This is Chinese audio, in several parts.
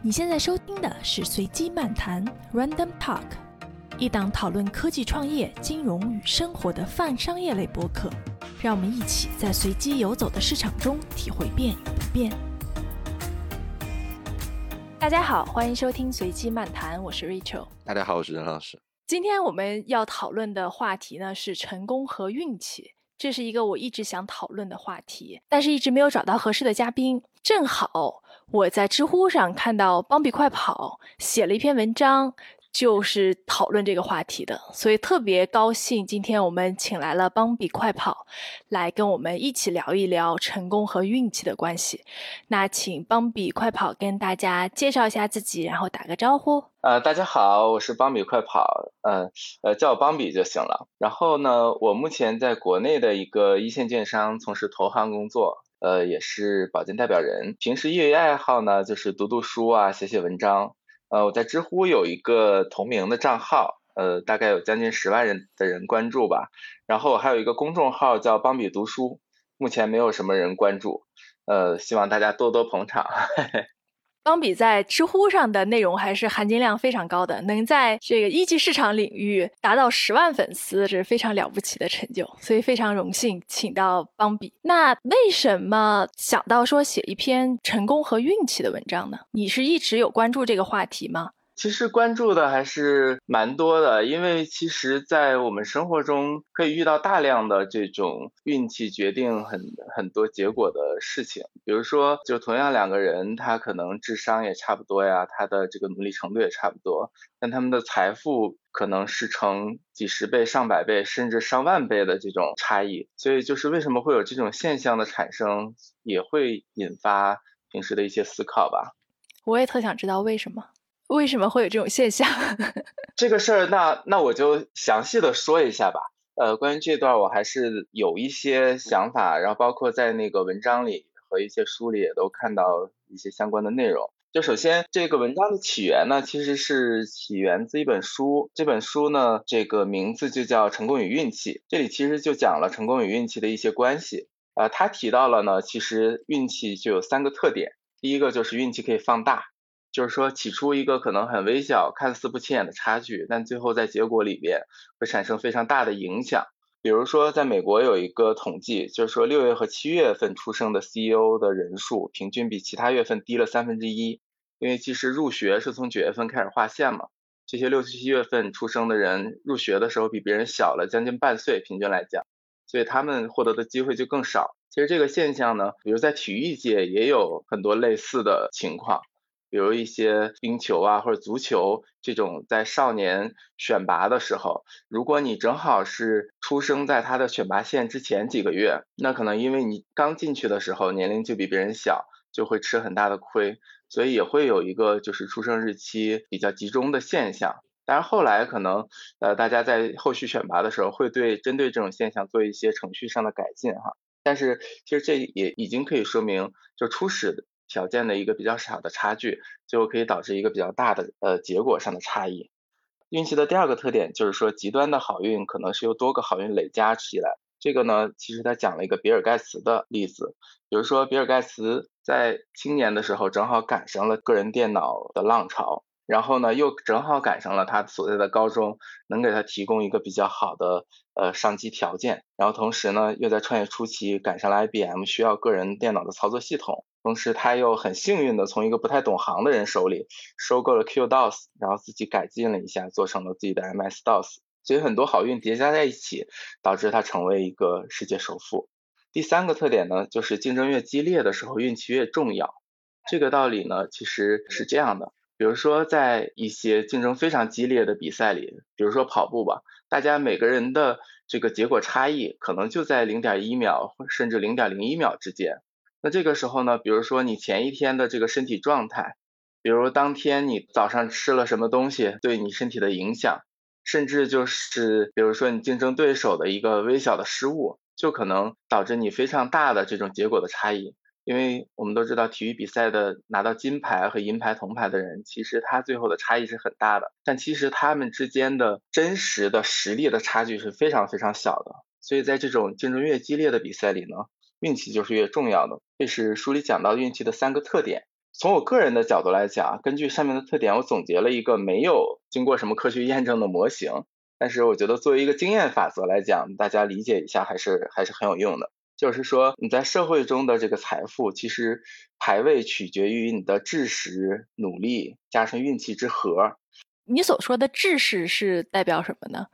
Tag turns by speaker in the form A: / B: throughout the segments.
A: 你现在收听的是随机漫谈 （Random Talk），一档讨论科技创业、金融与生活的泛商业类播客。让我们一起在随机游走的市场中体会变与不变。大家好，欢迎收听随机漫谈，我是 Rachel。
B: 大家好，我是任老师。
A: 今天我们要讨论的话题呢是成功和运气，这是一个我一直想讨论的话题，但是一直没有找到合适的嘉宾。正好我在知乎上看到邦比快跑写了一篇文章。就是讨论这个话题的，所以特别高兴，今天我们请来了邦比快跑，来跟我们一起聊一聊成功和运气的关系。那请邦比快跑跟大家介绍一下自己，然后打个招呼。
C: 呃，大家好，我是邦比快跑，嗯，呃，叫我邦比就行了。然后呢，我目前在国内的一个一线券商从事投行工作，呃，也是保荐代表人。平时业余爱好呢，就是读读书啊，写写文章。呃，我在知乎有一个同名的账号，呃，大概有将近十万人的人关注吧。然后我还有一个公众号叫邦比读书，目前没有什么人关注，呃，希望大家多多捧场。
A: 邦比在知乎上的内容还是含金量非常高的，能在这个一级市场领域达到十万粉丝，这是非常了不起的成就，所以非常荣幸请到邦比。那为什么想到说写一篇成功和运气的文章呢？你是一直有关注这个话题吗？
C: 其实关注的还是蛮多的，因为其实，在我们生活中可以遇到大量的这种运气决定很很多结果的事情。比如说，就同样两个人，他可能智商也差不多呀，他的这个努力程度也差不多，但他们的财富可能是成几十倍、上百倍，甚至上万倍的这种差异。所以，就是为什么会有这种现象的产生，也会引发平时的一些思考吧。
A: 我也特想知道为什么。为什么会有这种现象？
C: 这个事儿，那那我就详细的说一下吧。呃，关于这段，我还是有一些想法，然后包括在那个文章里和一些书里也都看到一些相关的内容。就首先，这个文章的起源呢，其实是起源自一本书。这本书呢，这个名字就叫《成功与运气》。这里其实就讲了成功与运气的一些关系。呃，他提到了呢，其实运气就有三个特点。第一个就是运气可以放大。就是说，起初一个可能很微小、看似不起眼的差距，但最后在结果里边会产生非常大的影响。比如说，在美国有一个统计，就是说六月和七月份出生的 CEO 的人数，平均比其他月份低了三分之一。因为其实入学是从九月份开始划线嘛，这些六七月份出生的人入学的时候比别人小了将近半岁，平均来讲，所以他们获得的机会就更少。其实这个现象呢，比如在体育界也有很多类似的情况。比如一些冰球啊或者足球这种在少年选拔的时候，如果你正好是出生在他的选拔线之前几个月，那可能因为你刚进去的时候年龄就比别人小，就会吃很大的亏，所以也会有一个就是出生日期比较集中的现象。但是后来可能呃大家在后续选拔的时候会对针对这种现象做一些程序上的改进哈，但是其实这也已经可以说明就初始。条件的一个比较小的差距，最后可以导致一个比较大的呃结果上的差异。运气的第二个特点就是说，极端的好运可能是由多个好运累加起来。这个呢，其实他讲了一个比尔盖茨的例子，比如说比尔盖茨在青年的时候正好赶上了个人电脑的浪潮。然后呢，又正好赶上了他所在的高中能给他提供一个比较好的呃上机条件，然后同时呢，又在创业初期赶上了 IBM 需要个人电脑的操作系统，同时他又很幸运的从一个不太懂行的人手里收购了 QDOS，然后自己改进了一下，做成了自己的 MS DOS，所以很多好运叠加在一起，导致他成为一个世界首富。第三个特点呢，就是竞争越激烈的时候，运气越重要。这个道理呢，其实是这样的。比如说，在一些竞争非常激烈的比赛里，比如说跑步吧，大家每个人的这个结果差异可能就在零点一秒甚至零点零一秒之间。那这个时候呢，比如说你前一天的这个身体状态，比如当天你早上吃了什么东西对你身体的影响，甚至就是比如说你竞争对手的一个微小的失误，就可能导致你非常大的这种结果的差异。因为我们都知道，体育比赛的拿到金牌和银牌、铜牌的人，其实他最后的差异是很大的，但其实他们之间的真实的实力的差距是非常非常小的。所以在这种竞争越激烈的比赛里呢，运气就是越重要的。这是书里讲到运气的三个特点。从我个人的角度来讲，根据上面的特点，我总结了一个没有经过什么科学验证的模型，但是我觉得作为一个经验法则来讲，大家理解一下还是还是很有用的。就是说你在社会中的这个财富，其实排位取决于你的知识、努力加上运气之和。
A: 你所说的知识是代表什么呢？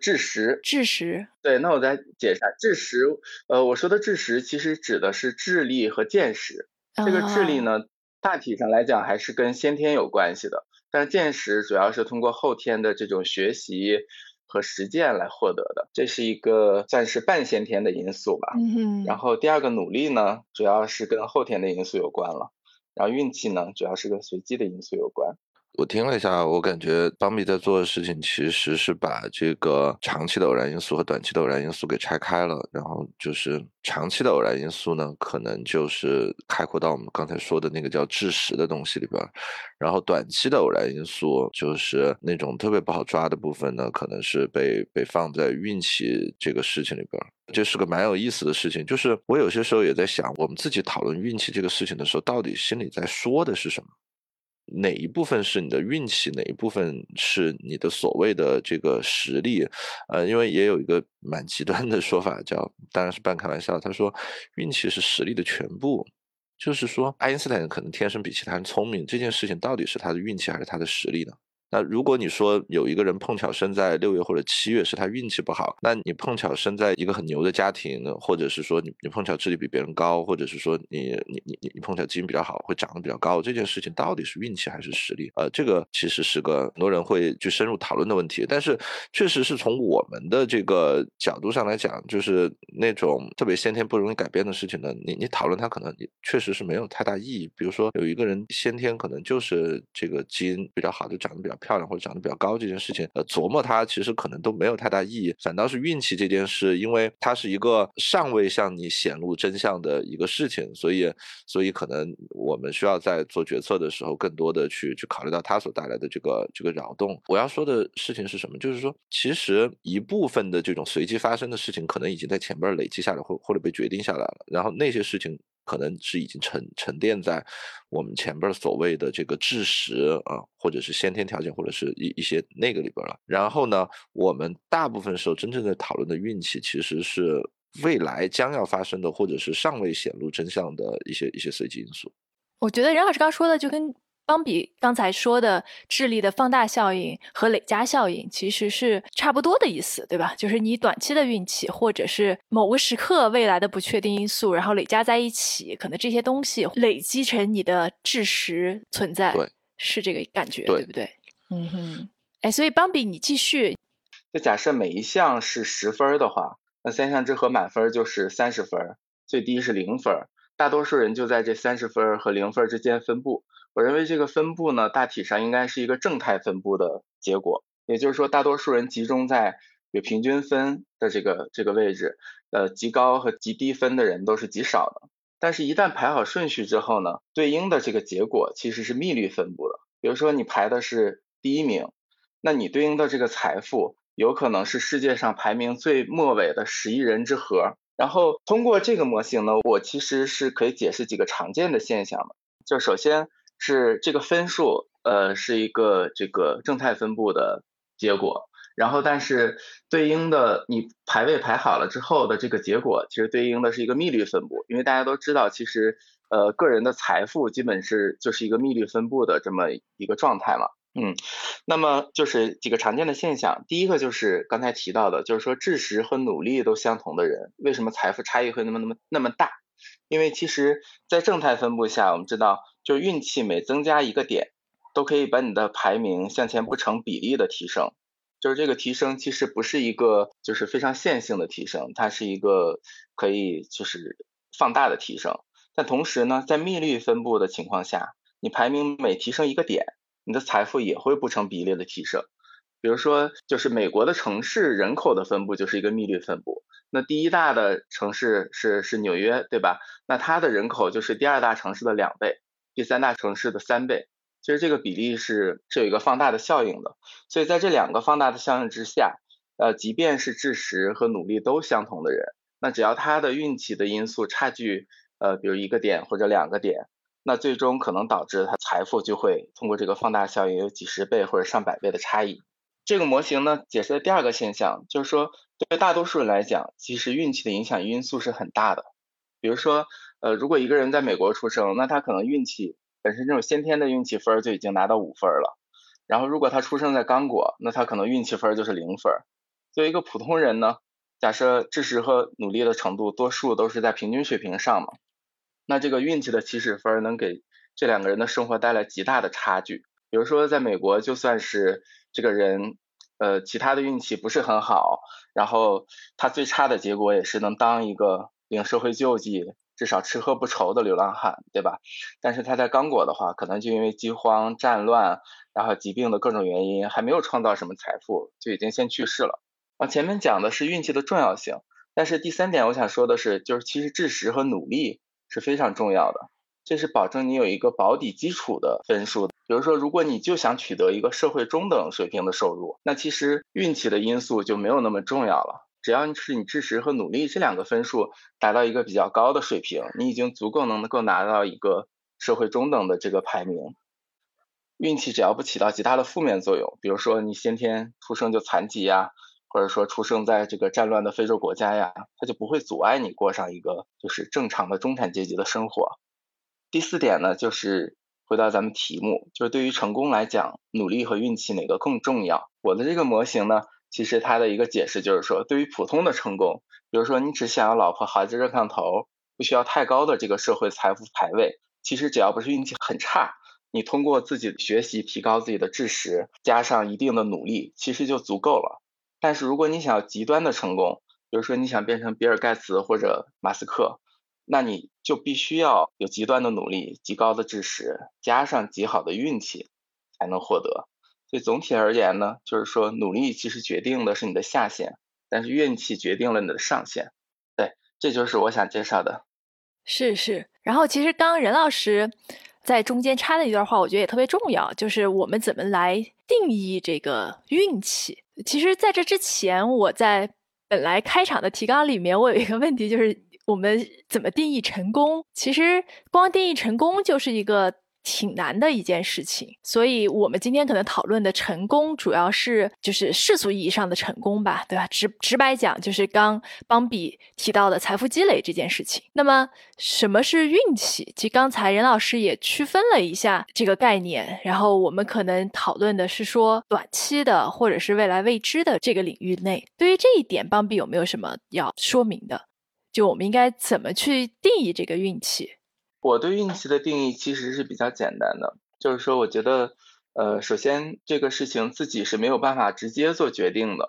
C: 知识，
A: 知识。
C: 对，那我再解释下，知识，呃，我说的知识其实指的是智力和见识。这个智力呢？大体上来讲还是跟先天有关系的，但是见识主要是通过后天的这种学习和实践来获得的，这是一个算是半先天的因素吧。
A: 嗯
C: 然后第二个努力呢，主要是跟后天的因素有关了，然后运气呢，主要是跟随机的因素有关。
B: 我听了一下，我感觉邦比在做的事情其实是把这个长期的偶然因素和短期的偶然因素给拆开了。然后就是长期的偶然因素呢，可能就是概括到我们刚才说的那个叫知识的东西里边。然后短期的偶然因素就是那种特别不好抓的部分呢，可能是被被放在运气这个事情里边。这是个蛮有意思的事情。就是我有些时候也在想，我们自己讨论运气这个事情的时候，到底心里在说的是什么？哪一部分是你的运气，哪一部分是你的所谓的这个实力？呃，因为也有一个蛮极端的说法，叫当然是半开玩笑，他说运气是实力的全部，就是说爱因斯坦可能天生比其他人聪明，这件事情到底是他的运气还是他的实力呢？那如果你说有一个人碰巧生在六月或者七月，是他运气不好，那你碰巧生在一个很牛的家庭，或者是说你你碰巧智力比别人高，或者是说你你你你你碰巧基因比较好，会长得比较高，这件事情到底是运气还是实力？呃，这个其实是个很多人会去深入讨论的问题。但是确实是从我们的这个角度上来讲，就是那种特别先天不容易改变的事情呢，你你讨论它可能确实是没有太大意义。比如说有一个人先天可能就是这个基因比较好，就长得比较。漂亮或者长得比较高这件事情，呃，琢磨它其实可能都没有太大意义，反倒是运气这件事，因为它是一个尚未向你显露真相的一个事情，所以，所以可能我们需要在做决策的时候，更多的去去考虑到它所带来的这个这个扰动。我要说的事情是什么？就是说，其实一部分的这种随机发生的事情，可能已经在前边累积下来，或或者被决定下来了，然后那些事情。可能是已经沉沉淀在我们前边所谓的这个智识啊，或者是先天条件，或者是一一些那个里边了。然后呢，我们大部分时候真正在讨论的运气，其实是未来将要发生的，或者是尚未显露真相的一些一些随机因素。
A: 我觉得任老师刚说的就跟。相比刚才说的智力的放大效应和累加效应，其实是差不多的意思，对吧？就是你短期的运气，或者是某个时刻未来的不确定因素，然后累加在一起，可能这些东西累积成你的智识存在，
B: 对，
A: 是这个感觉，
B: 对
A: 不对？嗯哼，哎，所以邦比，你继续。
C: 就假设每一项是十分的话，那三项之和满分就是三十分，最低是零分，大多数人就在这三十分和零分之间分布。我认为这个分布呢，大体上应该是一个正态分布的结果，也就是说，大多数人集中在有平均分的这个这个位置，呃，极高和极低分的人都是极少的。但是，一旦排好顺序之后呢，对应的这个结果其实是幂律分布的。比如说，你排的是第一名，那你对应的这个财富有可能是世界上排名最末尾的十亿人之和。然后，通过这个模型呢，我其实是可以解释几个常见的现象的。就首先。是这个分数，呃，是一个这个正态分布的结果，然后但是对应的你排位排好了之后的这个结果，其实对应的是一个幂律分布，因为大家都知道，其实呃个人的财富基本是就是一个幂律分布的这么一个状态嘛，嗯，那么就是几个常见的现象，第一个就是刚才提到的，就是说知识和努力都相同的人，为什么财富差异会那么那么那么大？因为其实，在正态分布下，我们知道，就运气每增加一个点，都可以把你的排名向前不成比例的提升。就是这个提升其实不是一个就是非常线性的提升，它是一个可以就是放大的提升。但同时呢，在幂律分布的情况下，你排名每提升一个点，你的财富也会不成比例的提升。比如说，就是美国的城市人口的分布就是一个幂律分布。那第一大的城市是是纽约，对吧？那它的人口就是第二大城市的两倍，第三大城市的三倍。其实这个比例是是有一个放大的效应的。所以在这两个放大的效应之下，呃，即便是知识和努力都相同的人，那只要他的运气的因素差距，呃，比如一个点或者两个点，那最终可能导致他财富就会通过这个放大效应有几十倍或者上百倍的差异。这个模型呢，解释了第二个现象，就是说对大多数人来讲，其实运气的影响因素是很大的。比如说，呃，如果一个人在美国出生，那他可能运气本身这种先天的运气分就已经拿到五分了。然后如果他出生在刚果，那他可能运气分就是零分。作为一个普通人呢，假设知识和努力的程度多数都是在平均水平上嘛，那这个运气的起始分能给这两个人的生活带来极大的差距。比如说，在美国，就算是这个人，呃，其他的运气不是很好，然后他最差的结果也是能当一个领社会救济，至少吃喝不愁的流浪汉，对吧？但是他在刚果的话，可能就因为饥荒、战乱，然后疾病的各种原因，还没有创造什么财富，就已经先去世了。啊，前面讲的是运气的重要性，但是第三点我想说的是，就是其实知识和努力是非常重要的。这是保证你有一个保底基础的分数。比如说，如果你就想取得一个社会中等水平的收入，那其实运气的因素就没有那么重要了。只要是你知识和努力这两个分数达到一个比较高的水平，你已经足够能够拿到一个社会中等的这个排名。运气只要不起到其他的负面作用，比如说你先天出生就残疾呀，或者说出生在这个战乱的非洲国家呀，它就不会阻碍你过上一个就是正常的中产阶级的生活。第四点呢，就是回到咱们题目，就是对于成功来讲，努力和运气哪个更重要？我的这个模型呢，其实他的一个解释就是说，对于普通的成功，比如说你只想要老婆、孩子、热炕头，不需要太高的这个社会财富排位，其实只要不是运气很差，你通过自己的学习提高自己的知识，加上一定的努力，其实就足够了。但是如果你想要极端的成功，比如说你想变成比尔盖茨或者马斯克。那你就必须要有极端的努力、极高的知识，加上极好的运气，才能获得。所以总体而言呢，就是说努力其实决定的是你的下限，但是运气决定了你的上限。对，这就是我想介绍的。
A: 是是。然后其实刚任老师在中间插的一段话，我觉得也特别重要，就是我们怎么来定义这个运气。其实在这之前，我在本来开场的提纲里面，我有一个问题就是。我们怎么定义成功？其实光定义成功就是一个挺难的一件事情。所以，我们今天可能讨论的成功，主要是就是世俗意义上的成功吧，对吧？直直白讲，就是刚邦比提到的财富积累这件事情。那么，什么是运气？其实刚才任老师也区分了一下这个概念。然后，我们可能讨论的是说短期的，或者是未来未知的这个领域内。对于这一点，邦比有没有什么要说明的？就我们应该怎么去定义这个运气？
C: 我对运气的定义其实是比较简单的，就是说，我觉得，呃，首先这个事情自己是没有办法直接做决定的，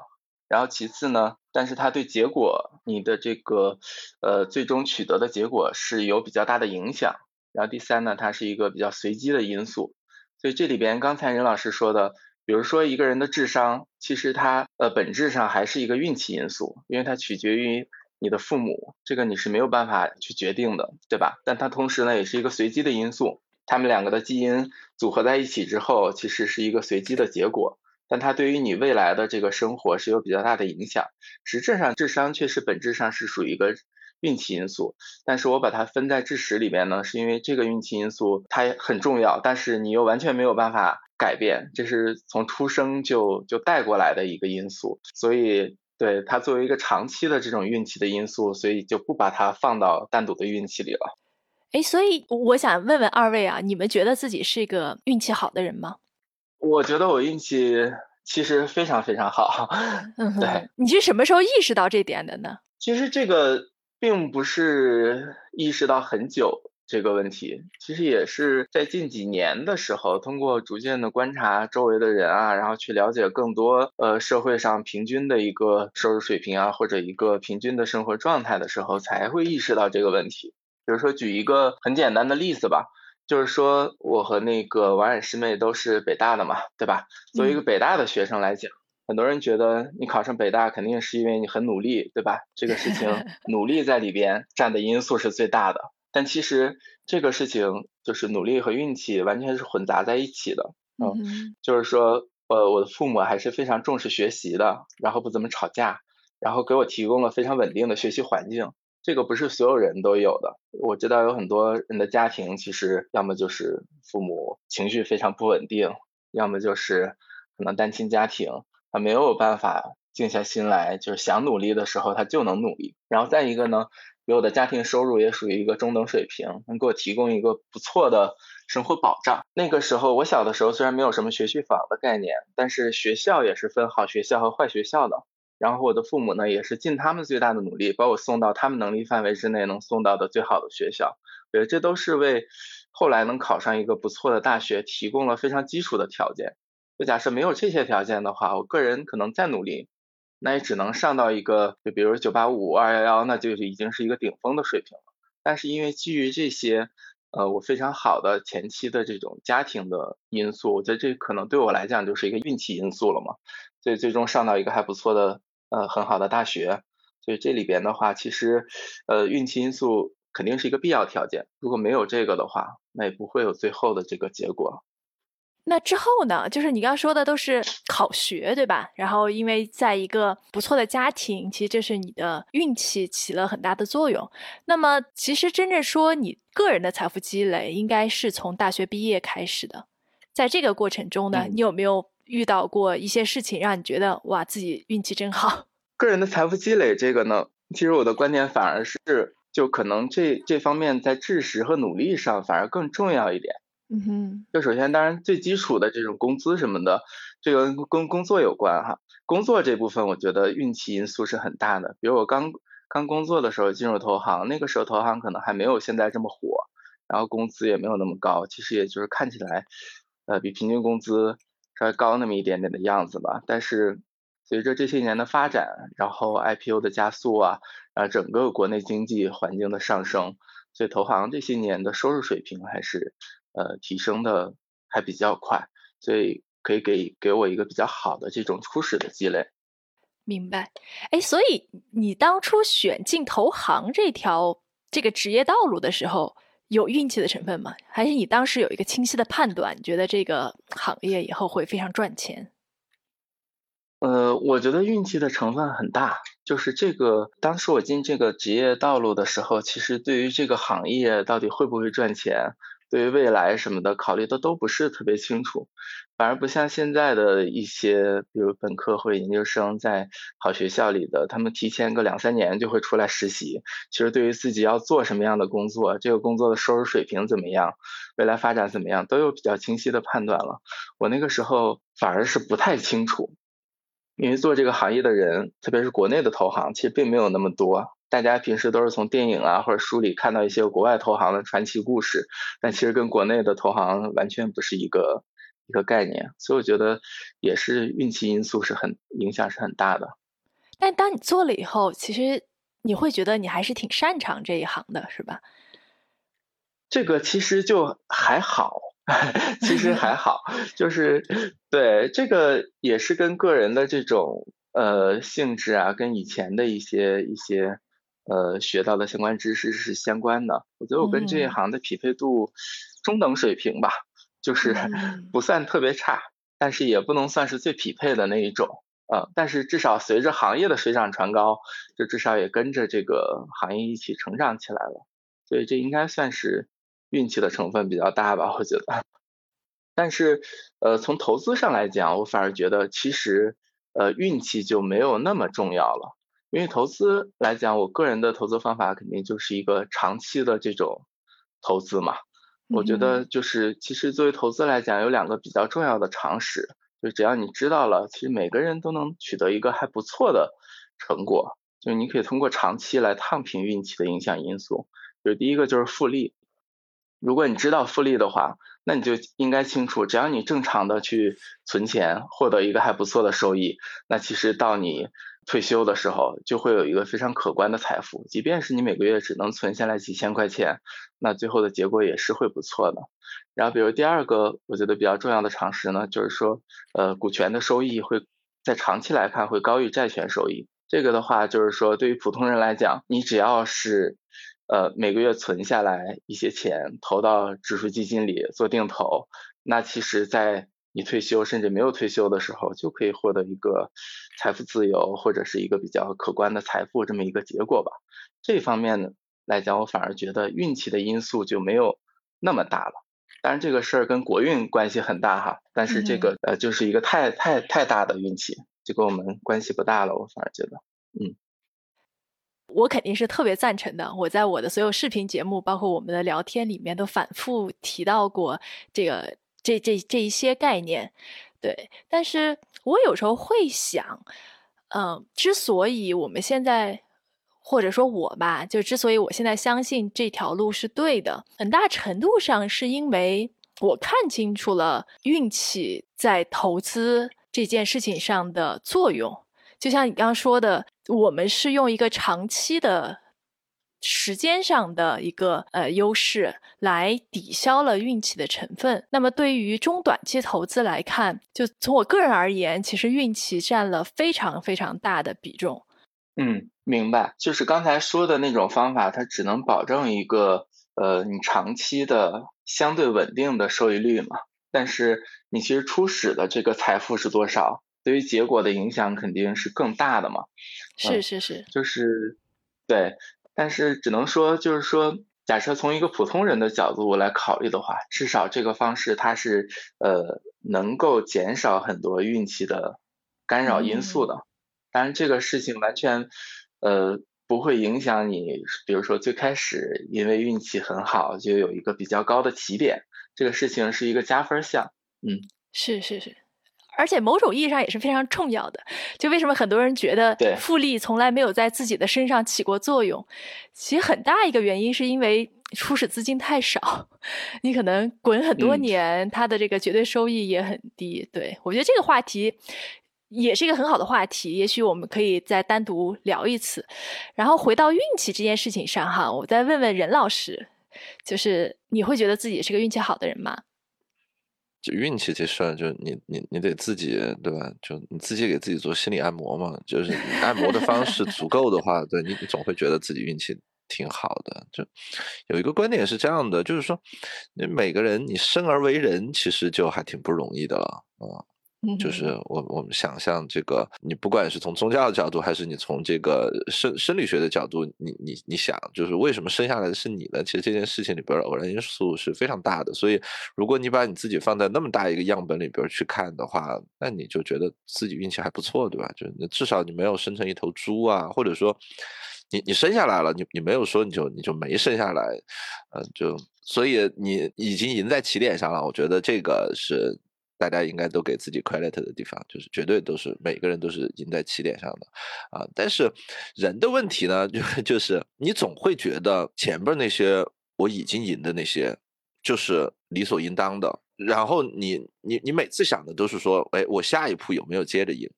C: 然后其次呢，但是它对结果，你的这个，呃，最终取得的结果是有比较大的影响，然后第三呢，它是一个比较随机的因素，所以这里边刚才任老师说的，比如说一个人的智商，其实它呃本质上还是一个运气因素，因为它取决于。你的父母，这个你是没有办法去决定的，对吧？但它同时呢，也是一个随机的因素。他们两个的基因组合在一起之后，其实是一个随机的结果，但它对于你未来的这个生活是有比较大的影响。实质上，智商确实本质上是属于一个运气因素，但是我把它分在智识里边呢，是因为这个运气因素它很重要，但是你又完全没有办法改变，这是从出生就就带过来的一个因素，所以。对它作为一个长期的这种运气的因素，所以就不把它放到单独的运气里了。
A: 哎，所以我想问问二位啊，你们觉得自己是一个运气好的人吗？
C: 我觉得我运气其实非常非常好。
A: 嗯，
C: 对。
A: 你是什么时候意识到这点的呢？
C: 其实这个并不是意识到很久。这个问题其实也是在近几年的时候，通过逐渐的观察周围的人啊，然后去了解更多呃社会上平均的一个收入水平啊，或者一个平均的生活状态的时候，才会意识到这个问题。比如说举一个很简单的例子吧，就是说我和那个王冉师妹都是北大的嘛，对吧？作为一个北大的学生来讲，很多人觉得你考上北大肯定是因为你很努力，对吧？这个事情 努力在里边占的因素是最大的。但其实这个事情就是努力和运气完全是混杂在一起的，嗯，就是说，呃，我的父母还是非常重视学习的，然后不怎么吵架，然后给我提供了非常稳定的学习环境，这个不是所有人都有的。我知道有很多人的家庭，其实要么就是父母情绪非常不稳定，要么就是可能单亲家庭，他没有办法静下心来，就是想努力的时候他就能努力。然后再一个呢，我的家庭收入也属于一个中等水平，能给我提供一个不错的生活保障。那个时候我小的时候虽然没有什么学区房的概念，但是学校也是分好学校和坏学校的。然后我的父母呢，也是尽他们最大的努力，把我送到他们能力范围之内能送到的最好的学校。我觉得这都是为后来能考上一个不错的大学提供了非常基础的条件。就假设没有这些条件的话，我个人可能再努力，那也只能上到一个，就比如九八五、二幺幺，那就是已经是一个顶峰的水平了。但是因为基于这些，呃，我非常好的前期的这种家庭的因素，我觉得这可能对我来讲就是一个运气因素了嘛。所以最终上到一个还不错的。呃，很好的大学，所以这里边的话，其实呃运气因素肯定是一个必要条件。如果没有这个的话，那也不会有最后的这个结果。
A: 那之后呢？就是你刚刚说的都是考学，对吧？然后因为在一个不错的家庭，其实这是你的运气起了很大的作用。那么其实真正说你个人的财富积累，应该是从大学毕业开始的。在这个过程中呢，你有没有？遇到过一些事情，让你觉得哇，自己运气真好。
C: 个人的财富积累这个呢，其实我的观点反而是，就可能这这方面在知识和努力上反而更重要一点。
A: 嗯哼。
C: 就首先，当然最基础的这种工资什么的，这个跟工作有关哈。工作这部分，我觉得运气因素是很大的。比如我刚刚工作的时候进入投行，那个时候投行可能还没有现在这么火，然后工资也没有那么高，其实也就是看起来，呃，比平均工资。稍微高那么一点点的样子吧，但是随着这些年的发展，然后 IPO 的加速啊，啊整个国内经济环境的上升，所以投行这些年的收入水平还是呃提升的还比较快，所以可以给给我一个比较好的这种初始的积累。
A: 明白，哎，所以你当初选进投行这条这个职业道路的时候。有运气的成分吗？还是你当时有一个清晰的判断，你觉得这个行业以后会非常赚钱？
C: 呃，我觉得运气的成分很大。就是这个，当时我进这个职业道路的时候，其实对于这个行业到底会不会赚钱？对于未来什么的考虑的都不是特别清楚，反而不像现在的一些，比如本科或者研究生在好学校里的，他们提前个两三年就会出来实习。其实对于自己要做什么样的工作，这个工作的收入水平怎么样，未来发展怎么样，都有比较清晰的判断了。我那个时候反而是不太清楚，因为做这个行业的人，特别是国内的投行，其实并没有那么多。大家平时都是从电影啊或者书里看到一些国外投行的传奇故事，但其实跟国内的投行完全不是一个一个概念，所以我觉得也是运气因素是很影响是很大的。
A: 但当你做了以后，其实你会觉得你还是挺擅长这一行的，是吧？
C: 这个其实就还好，其实还好，就是对这个也是跟个人的这种呃性质啊，跟以前的一些一些。呃，学到的相关知识是相关的。我觉得我跟这一行的匹配度中等水平吧，就是不算特别差，但是也不能算是最匹配的那一种。呃，但是至少随着行业的水涨船高，就至少也跟着这个行业一起成长起来了。所以这应该算是运气的成分比较大吧，我觉得。但是呃，从投资上来讲，我反而觉得其实呃运气就没有那么重要了。因为投资来讲，我个人的投资方法肯定就是一个长期的这种投资嘛。我觉得就是其实作为投资来讲，有两个比较重要的常识，就只要你知道了，其实每个人都能取得一个还不错的成果。就你可以通过长期来烫平运气的影响因素。就第一个就是复利，如果你知道复利的话，那你就应该清楚，只要你正常的去存钱，获得一个还不错的收益，那其实到你。退休的时候就会有一个非常可观的财富，即便是你每个月只能存下来几千块钱，那最后的结果也是会不错的。然后，比如第二个我觉得比较重要的常识呢，就是说，呃，股权的收益会在长期来看会高于债权收益。这个的话，就是说对于普通人来讲，你只要是呃每个月存下来一些钱，投到指数基金里做定投，那其实在你退休甚至没有退休的时候，就可以获得一个财富自由或者是一个比较可观的财富这么一个结果吧。这方面呢来讲，我反而觉得运气的因素就没有那么大了。当然这个事儿跟国运关系很大哈，但是这个呃就是一个太太太大的运气，就跟我们关系不大了。我反而觉得，嗯。
A: 我肯定是特别赞成的。我在我的所有视频节目，包括我们的聊天里面，都反复提到过这个这这这一些概念。对，但是我有时候会想，嗯，之所以我们现在，或者说我吧，就之所以我现在相信这条路是对的，很大程度上是因为我看清楚了运气在投资这件事情上的作用。就像你刚刚说的。我们是用一个长期的时间上的一个呃优势来抵消了运气的成分。那么对于中短期投资来看，就从我个人而言，其实运气占了非常非常大的比重。
C: 嗯，明白。就是刚才说的那种方法，它只能保证一个呃你长期的相对稳定的收益率嘛。但是你其实初始的这个财富是多少？对于结果的影响肯定是更大的嘛，
A: 是是是，
C: 就是对，但是只能说就是说，假设从一个普通人的角度来考虑的话，至少这个方式它是呃能够减少很多运气的干扰因素的。当然这个事情完全呃不会影响你，比如说最开始因为运气很好就有一个比较高的起点，这个事情是一个加分项。嗯，
A: 是是是。而且某种意义上也是非常重要的。就为什么很多人觉得复利从来没有在自己的身上起过作用？其实很大一个原因是因为初始资金太少，你可能滚很多年，它的这个绝对收益也很低。对我觉得这个话题也是一个很好的话题，也许我们可以再单独聊一次。然后回到运气这件事情上哈，我再问问任老师，就是你会觉得自己是个运气好的人吗？
B: 就运气这事儿，就你你你得自己对吧？就你自己给自己做心理按摩嘛。就是按摩的方式足够的话，对你你总会觉得自己运气挺好的。就有一个观点是这样的，就是说，你每个人你生而为人，其实就还挺不容易的了啊。就是我我们想象这个，你不管是从宗教的角度，还是你从这个生生理学的角度，你你你想，就是为什么生下来的是你呢？其实这件事情里边偶然因素是非常大的。所以，如果你把你自己放在那么大一个样本里边去看的话，那你就觉得自己运气还不错，对吧？就是至少你没有生成一头猪啊，或者说，你你生下来了，你你没有说你就你就没生下来，嗯，就所以你已经赢在起点上了。我觉得这个是。大家应该都给自己 credit 的地方，就是绝对都是每个人都是赢在起点上的啊。但是人的问题呢，就就是你总会觉得前边那些我已经赢的那些就是理所应当的，然后你你你每次想的都是说，哎，我下一步有没有接着赢？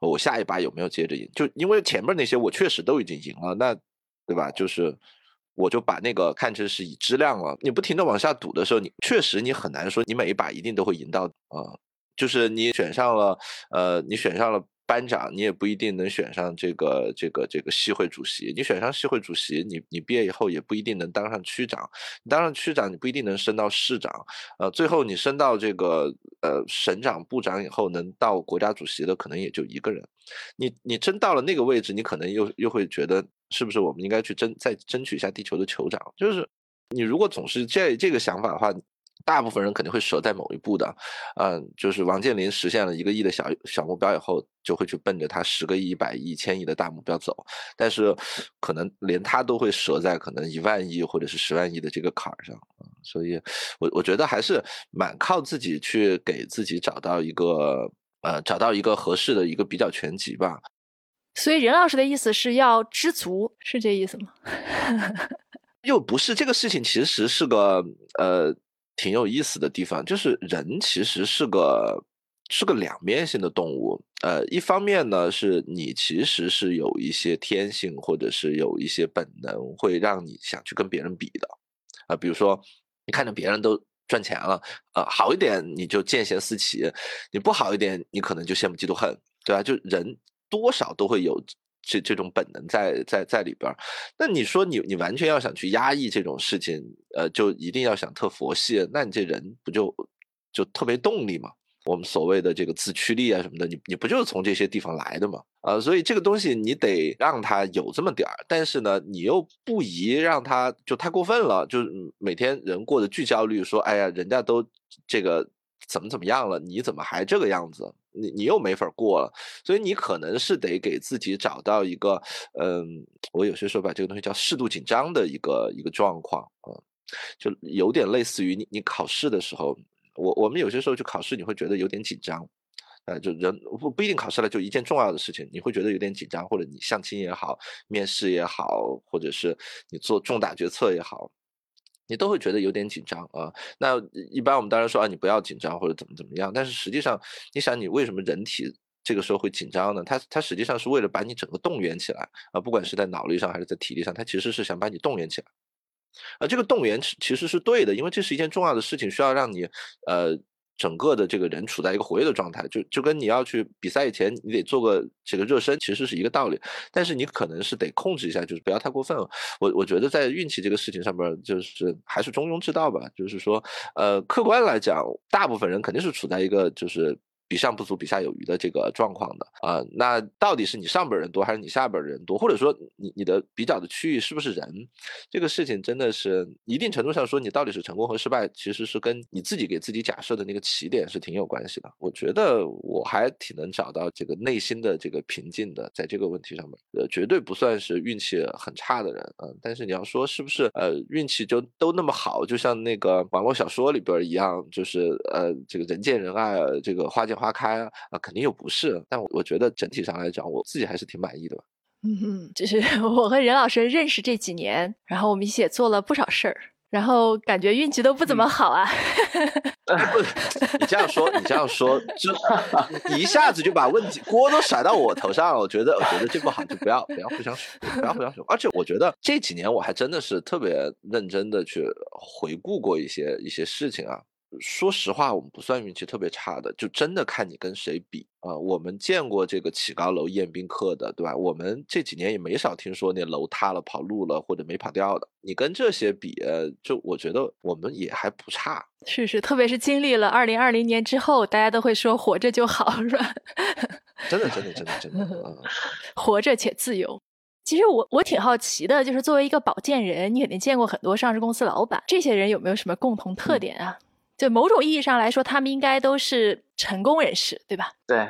B: 我下一把有没有接着赢？就因为前面那些我确实都已经赢了，那对吧？就是。我就把那个看成是以知量了。你不停的往下赌的时候，你确实你很难说你每一把一定都会赢到啊。就是你选上了，呃，你选上了班长，你也不一定能选上这个这个这个系会主席。你选上系会主席，你你毕业以后也不一定能当上区长。你当上区长，你不一定能升到市长。呃，最后你升到这个呃省长、部长以后，能到国家主席的可能也就一个人。你你真到了那个位置，你可能又又会觉得。是不是我们应该去争再争取一下地球的酋长？就是你如果总是这这个想法的话，大部分人肯定会折在某一步的。嗯，就是王健林实现了一个亿的小小目标以后，就会去奔着他十个亿、一百亿、一千亿的大目标走。但是可能连他都会折在可能一万亿或者是十万亿的这个坎儿上。所以，我我觉得还是蛮靠自己去给自己找到一个呃找到一个合适的一个比较全集吧。
A: 所以任老师的意思是要知足，是这意思吗？
B: 又不是这个事情，其实是个呃挺有意思的地方，就是人其实是个是个两面性的动物。呃，一方面呢，是你其实是有一些天性，或者是有一些本能，会让你想去跟别人比的。啊，比如说你看着别人都赚钱了，呃，好一点你就见贤思齐，你不好一点，你可能就羡慕嫉妒恨，对吧？就人。多少都会有这这种本能在在在里边，那你说你你完全要想去压抑这种事情，呃，就一定要想特佛系，那你这人不就就特别动力嘛？我们所谓的这个自驱力啊什么的，你你不就是从这些地方来的吗？啊，所以这个东西你得让他有这么点儿，但是呢，你又不宜让他就太过分了，就每天人过得巨焦虑，说哎呀，人家都这个怎么怎么样了，你怎么还这个样子？你你又没法过了，所以你可能是得给自己找到一个，嗯，我有些时候把这个东西叫适度紧张的一个一个状况啊，就有点类似于你你考试的时候，我我们有些时候去考试，你会觉得有点紧张。呃，就人不不一定考试了，就一件重要的事情，你会觉得有点紧张，或者你相亲也好，面试也好，或者是你做重大决策也好，你都会觉得有点紧张啊。那一般我们当然说啊，你不要紧张或者怎么怎么样，但是实际上，你想你为什么人体这个时候会紧张呢？它它实际上是为了把你整个动员起来啊，不管是在脑力上还是在体力上，它其实是想把你动员起来。啊，这个动员其实是对的，因为这是一件重要的事情，需要让你呃。整个的这个人处在一个活跃的状态，就就跟你要去比赛以前，你得做个这个热身，其实是一个道理。但是你可能是得控制一下，就是不要太过分。我我觉得在运气这个事情上面，就是还是中庸之道吧。就是说，呃，客观来讲，大部分人肯定是处在一个就是。比上不足，比下有余的这个状况的啊，那到底是你上边人多还是你下边人多，或者说你你的比较的区域是不是人？这个事情真的是一定程度上说，你到底是成功和失败，其实是跟你自己给自己假设的那个起点是挺有关系的。我觉得我还挺能找到这个内心的这个平静的，在这个问题上面，呃，绝对不算是运气很差的人啊。但是你要说是不是呃运气就都那么好，就像那个网络小说里边一样，就是呃这个人见人爱，这个花见。花开啊，肯定又不是，但我我觉得整体上来讲，我自己还是挺满意的。
A: 嗯哼，就是 我和任老师认识这几年，然后我们一起也做了不少事儿，然后感觉运气都不怎么好啊。
B: 不，你这样说，你这样说，就一下子就把问题锅都甩到我头上了。我觉得，我觉得这不好，就不要不要互相说，不要互相说。而且我觉得这几年我还真的是特别认真的去回顾过一些一些事情啊。说实话，我们不算运气特别差的，就真的看你跟谁比啊。我们见过这个起高楼宴宾客的，对吧？我们这几年也没少听说那楼塌了、跑路了或者没跑掉的。你跟这些比，就我觉得我们也还不差。
A: 是是，特别是经历了二零二零年之后，大家都会说活着就好，是吧？
B: 真的，真的，真的，真的，
A: 活着且自由。其实我我挺好奇的，就是作为一个保荐人，你肯定见过很多上市公司老板，这些人有没有什么共同特点啊？就某种意义上来说，他们应该都是成功人士，对吧？
C: 对，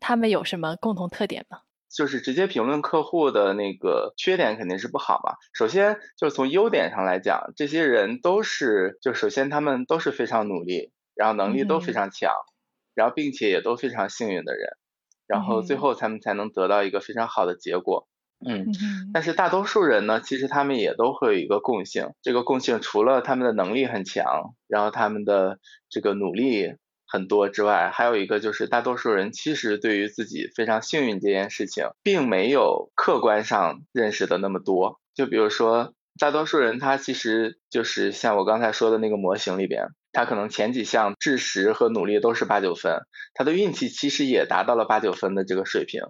A: 他们有什么共同特点吗？
C: 就是直接评论客户的那个缺点肯定是不好嘛。首先就是从优点上来讲，这些人都是，就首先他们都是非常努力，然后能力都非常强，然后并且也都非常幸运的人，然后最后他们才能得到一个非常好的结果。嗯，但是大多数人呢，其实他们也都会有一个共性，这个共性除了他们的能力很强，然后他们的这个努力很多之外，还有一个就是大多数人其实对于自己非常幸运这件事情，并没有客观上认识的那么多。就比如说，大多数人他其实就是像我刚才说的那个模型里边，他可能前几项知识和努力都是八九分，他的运气其实也达到了八九分的这个水平。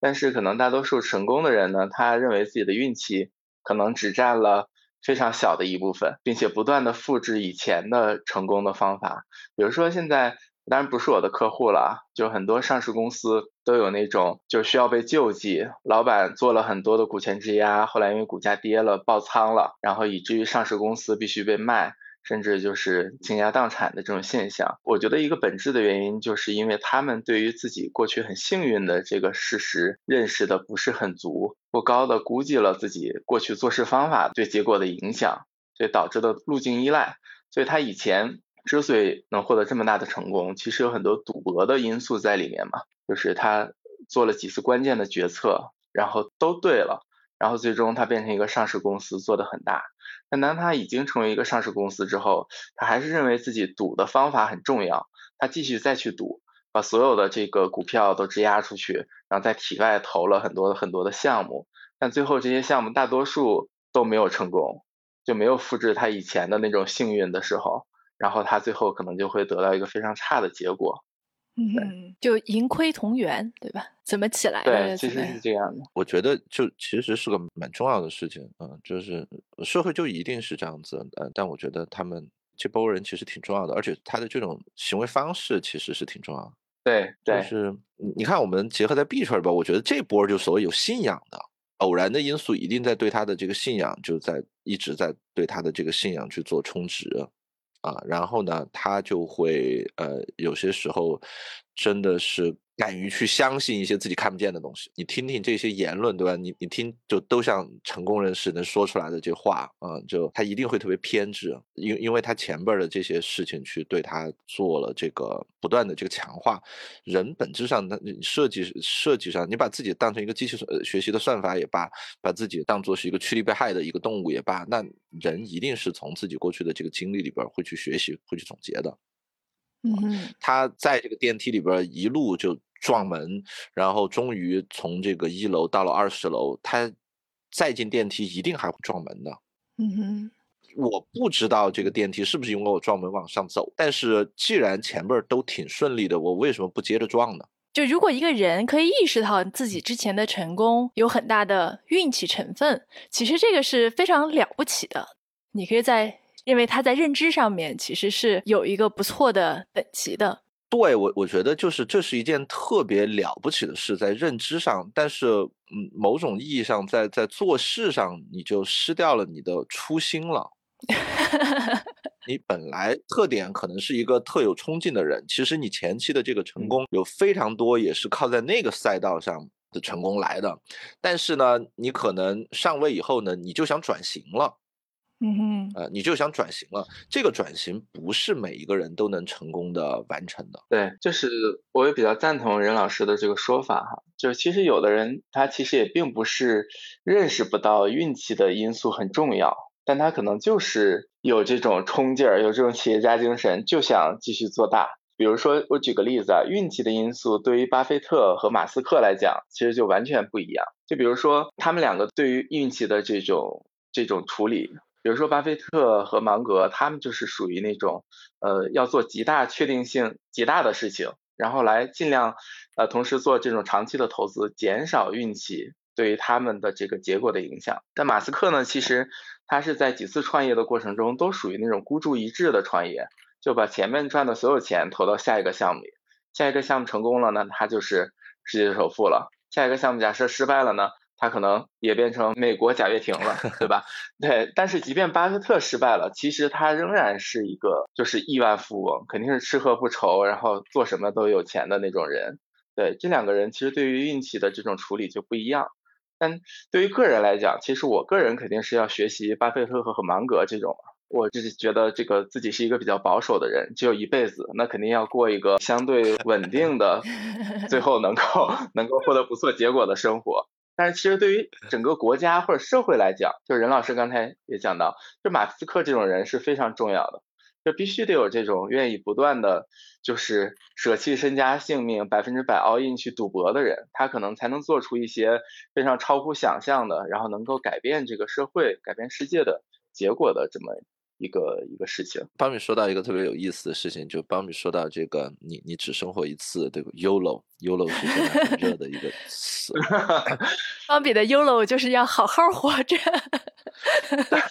C: 但是可能大多数成功的人呢，他认为自己的运气可能只占了非常小的一部分，并且不断的复制以前的成功的方法。比如说现在，当然不是我的客户了，就很多上市公司都有那种就需要被救济，老板做了很多的股权质押，后来因为股价跌了爆仓了，然后以至于上市公司必须被卖。甚至就是倾家荡产的这种现象，我觉得一个本质的原因，就是因为他们对于自己过去很幸运的这个事实认识的不是很足，过高的估计了自己过去做事方法对结果的影响，所以导致的路径依赖。所以他以前之所以能获得这么大的成功，其实有很多赌博的因素在里面嘛，就是他做了几次关键的决策，然后都对了，然后最终他变成一个上市公司，做得很大。但当他已经成为一个上市公司之后，他还是认为自己赌的方法很重要，他继续再去赌，把所有的这个股票都质押出去，然后在体外投了很多很多的项目，但最后这些项目大多数都没有成功，就没有复制他以前的那种幸运的时候，然后他最后可能就会得到一个非常差的结果。
A: 嗯，就盈亏同源，对吧？怎么起来的？
C: 对，其实是这样的。
B: 我觉得就其实是个蛮重要的事情嗯，就是社会就一定是这样子，呃，但我觉得他们这波人其实挺重要的，而且他的这种行为方式其实是挺重要的。
C: 对对，
B: 就是你看，我们结合在 B 圈吧，我觉得这波就所谓有信仰的，偶然的因素一定在对他的这个信仰，就在一直在对他的这个信仰去做充值啊，然后呢，他就会呃，有些时候真的是。敢于去相信一些自己看不见的东西，你听听这些言论，对吧？你你听，就都像成功人士能说出来的这话，嗯，就他一定会特别偏执，因因为他前边的这些事情去对他做了这个不断的这个强化。人本质上，他设计设计上，你把自己当成一个机器呃学习的算法也罢，把自己当做是一个趋利避害的一个动物也罢，那人一定是从自己过去的这个经历里边会去学习，会去总结的。
A: 嗯，
B: 他在这个电梯里边一路就。撞门，然后终于从这个一楼到了二十楼。他再进电梯一定还会撞门的。
A: 嗯哼，
B: 我不知道这个电梯是不是因为我撞门往上走，但是既然前边都挺顺利的，我为什么不接着撞呢？
A: 就如果一个人可以意识到自己之前的成功有很大的运气成分，其实这个是非常了不起的。你可以在认为他在认知上面其实是有一个不错的等级的。
B: 对我，我觉得就是这是一件特别了不起的事，在认知上，但是，嗯，某种意义上，在在做事上，你就失掉了你的初心了。你本来特点可能是一个特有冲劲的人，其实你前期的这个成功有非常多也是靠在那个赛道上的成功来的，但是呢，你可能上位以后呢，你就想转型了。
A: 嗯哼，
B: 呃，你就想转型了，这个转型不是每一个人都能成功的完成的。
C: 对，就是我也比较赞同任老师的这个说法哈，就是其实有的人他其实也并不是认识不到运气的因素很重要，但他可能就是有这种冲劲儿，有这种企业家精神，就想继续做大。比如说，我举个例子啊，运气的因素对于巴菲特和马斯克来讲，其实就完全不一样。就比如说，他们两个对于运气的这种这种处理。比如说，巴菲特和芒格，他们就是属于那种，呃，要做极大确定性极大的事情，然后来尽量，呃，同时做这种长期的投资，减少运气对于他们的这个结果的影响。但马斯克呢，其实他是在几次创业的过程中，都属于那种孤注一掷的创业，就把前面赚的所有钱投到下一个项目里，下一个项目成功了呢，他就是世界首富了；下一个项目假设失败了呢？他可能也变成美国贾跃亭了，对吧？对，但是即便巴菲特失败了，其实他仍然是一个就是亿万富翁，肯定是吃喝不愁，然后做什么都有钱的那种人。对，这两个人其实对于运气的这种处理就不一样。但对于个人来讲，其实我个人肯定是要学习巴菲特和芒格这种。我就是觉得这个自己是一个比较保守的人，只有一辈子，那肯定要过一个相对稳定的，最后能够 能够获得不错结果的生活。但是其实对于整个国家或者社会来讲，就任老师刚才也讲到，就马斯克这种人是非常重要的，就必须得有这种愿意不断的，就是舍弃身家性命，百分之百 all in 去赌博的人，他可能才能做出一些非常超乎想象的，然后能够改变这个社会、改变世界的结果的这么。一个一个事情，
B: 邦比说到一个特别有意思的事情，就邦比说到这个，你你只生活一次，对吧？YOLO，YOLO 是现在很热的一个词。
A: 邦比的 YOLO 就是要好好活着，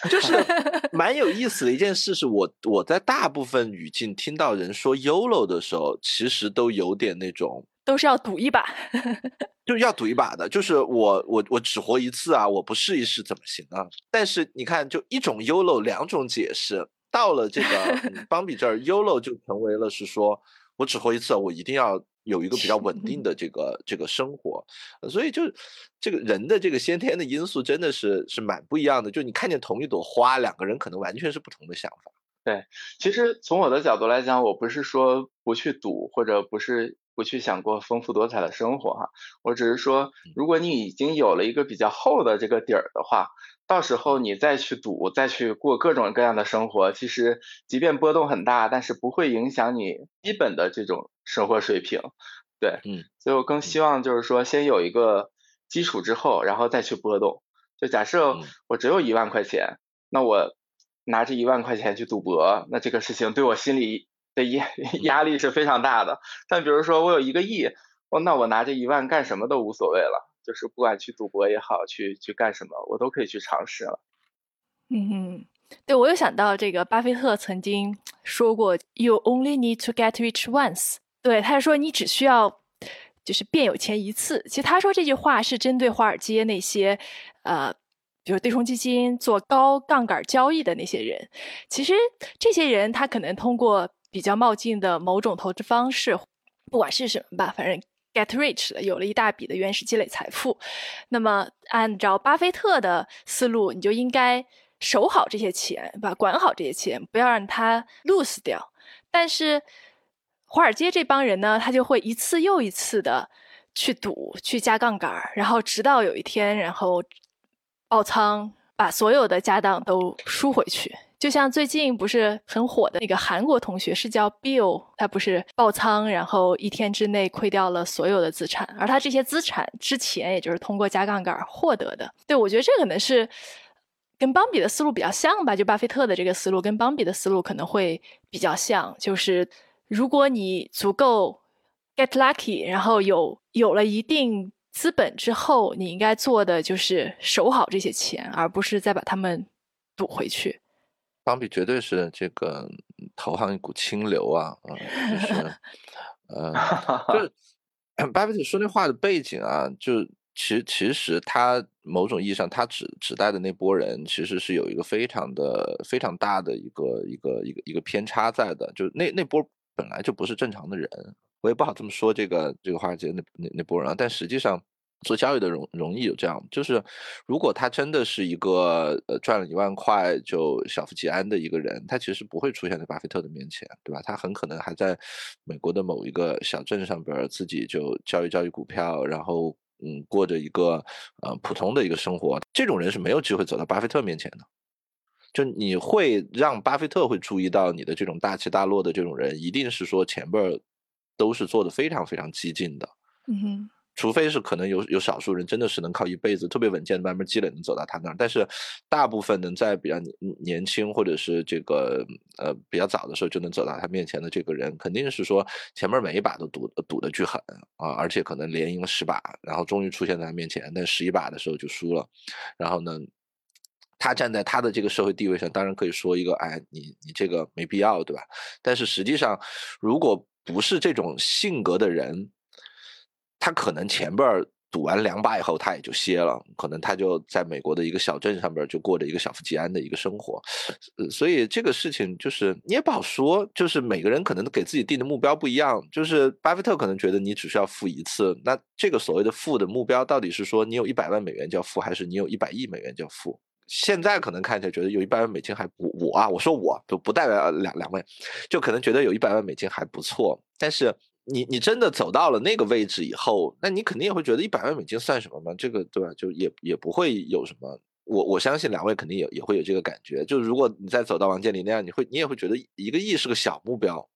B: 就是 蛮有意思的一件事。是我我在大部分语境听到人说 YOLO 的时候，其实都有点那种。
A: 都是要赌一把，
B: 就是要赌一把的。就是我我我只活一次啊，我不试一试怎么行啊？但是你看，就一种 YOLO，两种解释。到了这个 邦比这儿，YOLO 就成为了是说我只活一次，我一定要有一个比较稳定的这个这个生活。所以就这个人的这个先天的因素真的是是蛮不一样的。就你看见同一朵花，两个人可能完全是不同的想法。
C: 对，其实从我的角度来讲，我不是说不去赌，或者不是。不去想过丰富多彩的生活哈，我只是说，如果你已经有了一个比较厚的这个底儿的话，到时候你再去赌，再去过各种各样的生活，其实即便波动很大，但是不会影响你基本的这种生活水平。对，
B: 嗯，
C: 所以我更希望就是说，先有一个基础之后，然后再去波动。就假设我只有一万块钱，那我拿着一万块钱去赌博，那这个事情对我心里。的压 压力是非常大的，但比如说我有一个亿，哦，那我拿这一万干什么都无所谓了，就是不管去赌博也好，去去干什么，我都可以去尝试了。
A: 嗯哼，对我有想到这个，巴菲特曾经说过：“You only need to get rich once。”对，他就说你只需要就是变有钱一次。其实他说这句话是针对华尔街那些呃，比如对冲基金做高杠杆交易的那些人。其实这些人他可能通过比较冒进的某种投资方式，不管是什么吧，反正 get rich 了，有了一大笔的原始积累财富。那么按照巴菲特的思路，你就应该。守好这些钱，把管好这些钱，不要让它 lose 掉。但是华尔街这帮人呢，他就会一次又一次的去赌，去加杠杆，然后直到有一天，然后爆仓，把所有的家当都输回去。就像最近不是很火的那个韩国同学，是叫 Bill，他不是爆仓，然后一天之内亏掉了所有的资产，而他这些资产之前也就是通过加杠杆获得的。对我觉得这可能是。跟邦比的思路比较像吧，就巴菲特的这个思路跟邦比的思路可能会比较像，就是如果你足够 get lucky，然后有有了一定资本之后，你应该做的就是守好这些钱，而不是再把它们赌回去。
B: 邦比绝对是这个投行一股清流啊，嗯，就是，呃，就是巴菲特说那话的背景啊，就。其其实他某种意义上，他指指代的那波人，其实是有一个非常的非常大的一个一个一个一个偏差在的，就那那波本来就不是正常的人，我也不好这么说这个这个华尔街那那那波人，但实际上做交易的容容易有这样，就是如果他真的是一个呃赚了一万块就小富即安的一个人，他其实不会出现在巴菲特的面前，对吧？他很可能还在美国的某一个小镇上边自己就交易交易股票，然后。嗯，过着一个呃普通的一个生活，这种人是没有机会走到巴菲特面前的。就你会让巴菲特会注意到你的这种大起大落的这种人，一定是说前辈儿都是做的非常非常激进的。
A: 嗯哼。
B: 除非是可能有有少数人真的是能靠一辈子特别稳健的慢慢积累能走到他那儿，但是大部分能在比较年年轻或者是这个呃比较早的时候就能走到他面前的这个人，肯定是说前面每一把都赌赌的巨狠啊，而且可能连赢十把，然后终于出现在他面前，但十一把的时候就输了。然后呢，他站在他的这个社会地位上，当然可以说一个哎，你你这个没必要，对吧？但是实际上，如果不是这种性格的人。他可能前边赌完两把以后，他也就歇了，可能他就在美国的一个小镇上边就过着一个小富即安的一个生活，所以这个事情就是你也不好说，就是每个人可能给自己定的目标不一样，就是巴菲特可能觉得你只需要富一次，那这个所谓的富的目标到底是说你有一百万美元叫富，还是你有一百亿美元叫富？现在可能看起来觉得有一百万美金还我我啊，我说我就不代表两两位，就可能觉得有一百万美金还不错，但是。你你真的走到了那个位置以后，那你肯定也会觉得一百万美金算什么嘛？这个对吧？就也也不会有什么。我我相信两位肯定也也会有这个感觉。就如果你再走到王健林那样，你会你也会觉得一个亿是个小目标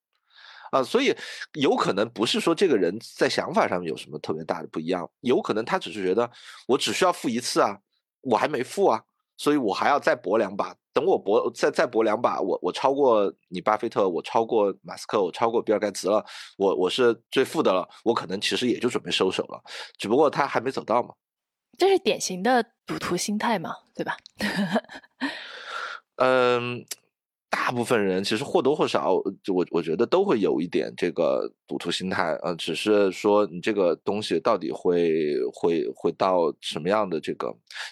B: 啊。所以有可能不是说这个人在想法上面有什么特别大的不一样，有可能他只是觉得我只需要付一次啊，我还没付啊。所以我还要再搏两把，等我搏再再搏两把，我我超过你巴菲特，我超过马斯克，我超过比尔盖茨了，我我是最富的了，我可能其实也就准备收手了，只不过他还没走到嘛。
A: 这是典型的赌徒心态嘛，对吧？
B: 嗯。大部分人其实或多或少，我我觉得都会有一点这个赌徒心态，呃，只是说你这个东西到底会会会到什么样的这个，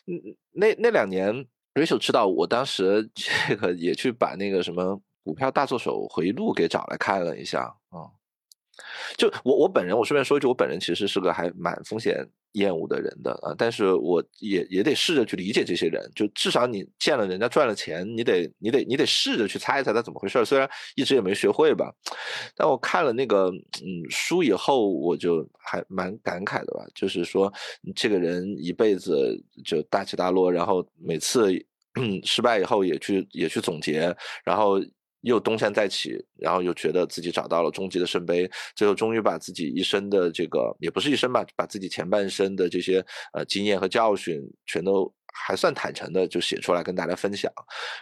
B: 嗯，那那两年，Rachel 知道，我当时这个也去把那个什么股票大作手回忆录给找来看了一下，啊，就我我本人，我顺便说一句，我本人其实是个还蛮风险。厌恶的人的啊，但是我也也得试着去理解这些人，就至少你见了人家赚了钱，你得你得你得试着去猜一猜他怎么回事虽然一直也没学会吧，但我看了那个嗯书以后，我就还蛮感慨的吧，就是说这个人一辈子就大起大落，然后每次 失败以后也去也去总结，然后。又东山再起，然后又觉得自己找到了终极的圣杯，最后终于把自己一生的这个也不是一生吧，把自己前半生的这些呃经验和教训，全都还算坦诚的就写出来跟大家分享，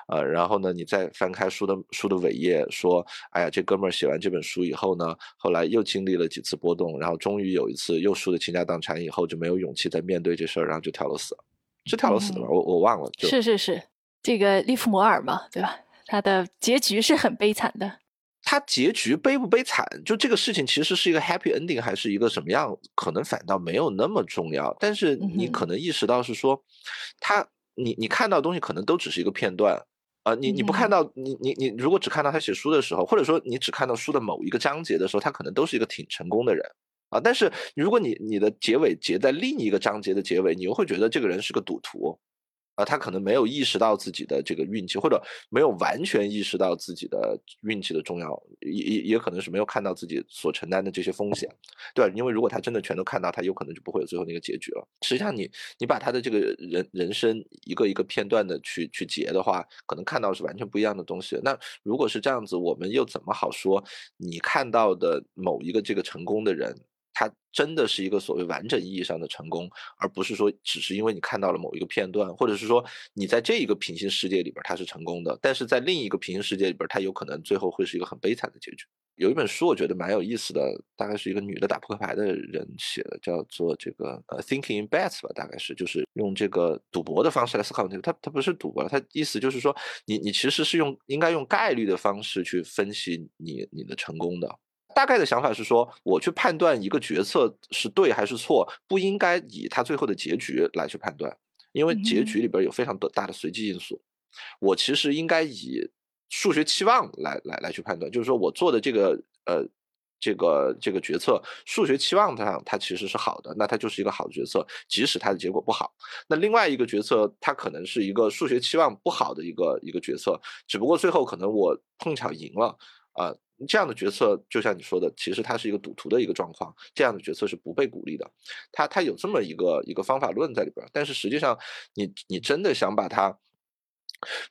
B: 呃，然后呢，你再翻开书的书的尾页，说，哎呀，这哥们儿写完这本书以后呢，后来又经历了几次波动，然后终于有一次又输的倾家荡产，以后就没有勇气再面对这事儿，然后就跳楼死了，是跳楼死的吧？我我忘了，
A: 是是是。这个利弗摩尔嘛，对吧？他的结局是很悲惨的。
B: 他结局悲不悲惨？就这个事情其实是一个 happy ending 还是一个什么样？可能反倒没有那么重要。但是你可能意识到是说，他你你看到东西可能都只是一个片段啊。你你不看到你你你如果只看到他写书的时候，或者说你只看到书的某一个章节的时候，他可能都是一个挺成功的人啊。但是如果你你的结尾结在另一个章节的结尾，你又会觉得这个人是个赌徒。啊，他可能没有意识到自己的这个运气，或者没有完全意识到自己的运气的重要，也也也可能是没有看到自己所承担的这些风险，对吧？因为如果他真的全都看到，他有可能就不会有最后那个结局了。实际上，你你把他的这个人人生一个一个片段的去去结的话，可能看到是完全不一样的东西。那如果是这样子，我们又怎么好说你看到的某一个这个成功的人？它真的是一个所谓完整意义上的成功，而不是说只是因为你看到了某一个片段，或者是说你在这一个平行世界里边它是成功的，但是在另一个平行世界里边，它有可能最后会是一个很悲惨的结局。有一本书我觉得蛮有意思的，大概是一个女的打扑克牌的人写的，叫做这个呃 Thinking in Bets 吧，大概是就是用这个赌博的方式来思考问题。它它不是赌博，它意思就是说你你其实是用应该用概率的方式去分析你你的成功的。大概的想法是说，我去判断一个决策是对还是错，不应该以它最后的结局来去判断，因为结局里边有非常多大的随机因素。我其实应该以数学期望来来来去判断，就是说我做的这个呃这个这个决策，数学期望上它其实是好的，那它就是一个好的决策，即使它的结果不好。那另外一个决策，它可能是一个数学期望不好的一个一个决策，只不过最后可能我碰巧赢了啊。这样的决策，就像你说的，其实它是一个赌徒的一个状况。这样的决策是不被鼓励的。他他有这么一个一个方法论在里边，但是实际上，你你真的想把它。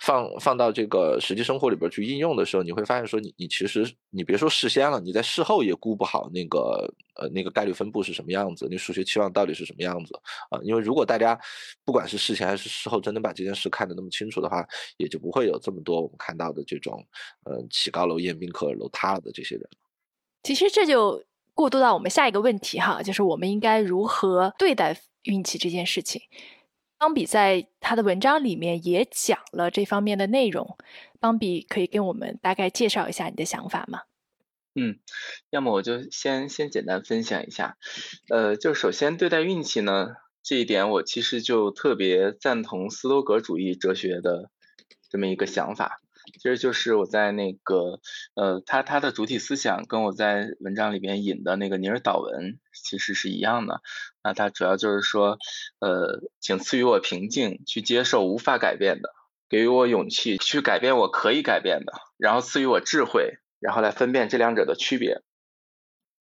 B: 放放到这个实际生活里边去应用的时候，你会发现说你你其实你别说事先了，你在事后也估不好那个呃那个概率分布是什么样子，你数学期望到底是什么样子啊？因为如果大家不管是事前还是事后，真的把这件事看得那么清楚的话，也就不会有这么多我们看到的这种呃起高楼宴宾客楼塌了的这些人。
A: 其实这就过渡到我们下一个问题哈，就是我们应该如何对待运气这件事情。邦比在他的文章里面也讲了这方面的内容，邦比可以跟我们大概介绍一下你的想法吗？
C: 嗯，要么我就先先简单分享一下，呃，就首先对待运气呢，这一点我其实就特别赞同斯多格主义哲学的这么一个想法。其实就是我在那个呃，他他的主体思想跟我在文章里边引的那个尼尔导文其实是一样的。那他主要就是说，呃，请赐予我平静，去接受无法改变的；给予我勇气，去改变我可以改变的；然后赐予我智慧，然后来分辨这两者的区别。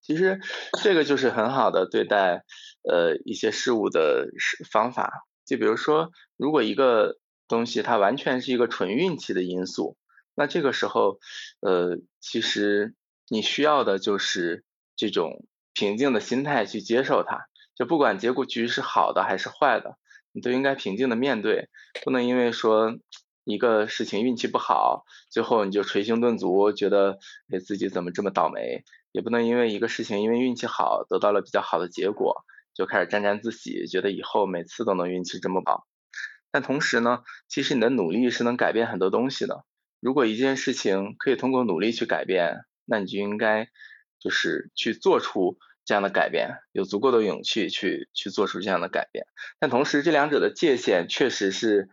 C: 其实这个就是很好的对待呃一些事物的方法。就比如说，如果一个东西它完全是一个纯运气的因素，那这个时候，呃，其实你需要的就是这种平静的心态去接受它，就不管结果局是好的还是坏的，你都应该平静的面对，不能因为说一个事情运气不好，最后你就捶胸顿足，觉得哎自己怎么这么倒霉，也不能因为一个事情因为运气好得到了比较好的结果，就开始沾沾自喜，觉得以后每次都能运气这么好。但同时呢，其实你的努力是能改变很多东西的。如果一件事情可以通过努力去改变，那你就应该就是去做出这样的改变，有足够的勇气去去做出这样的改变。但同时，这两者的界限确实是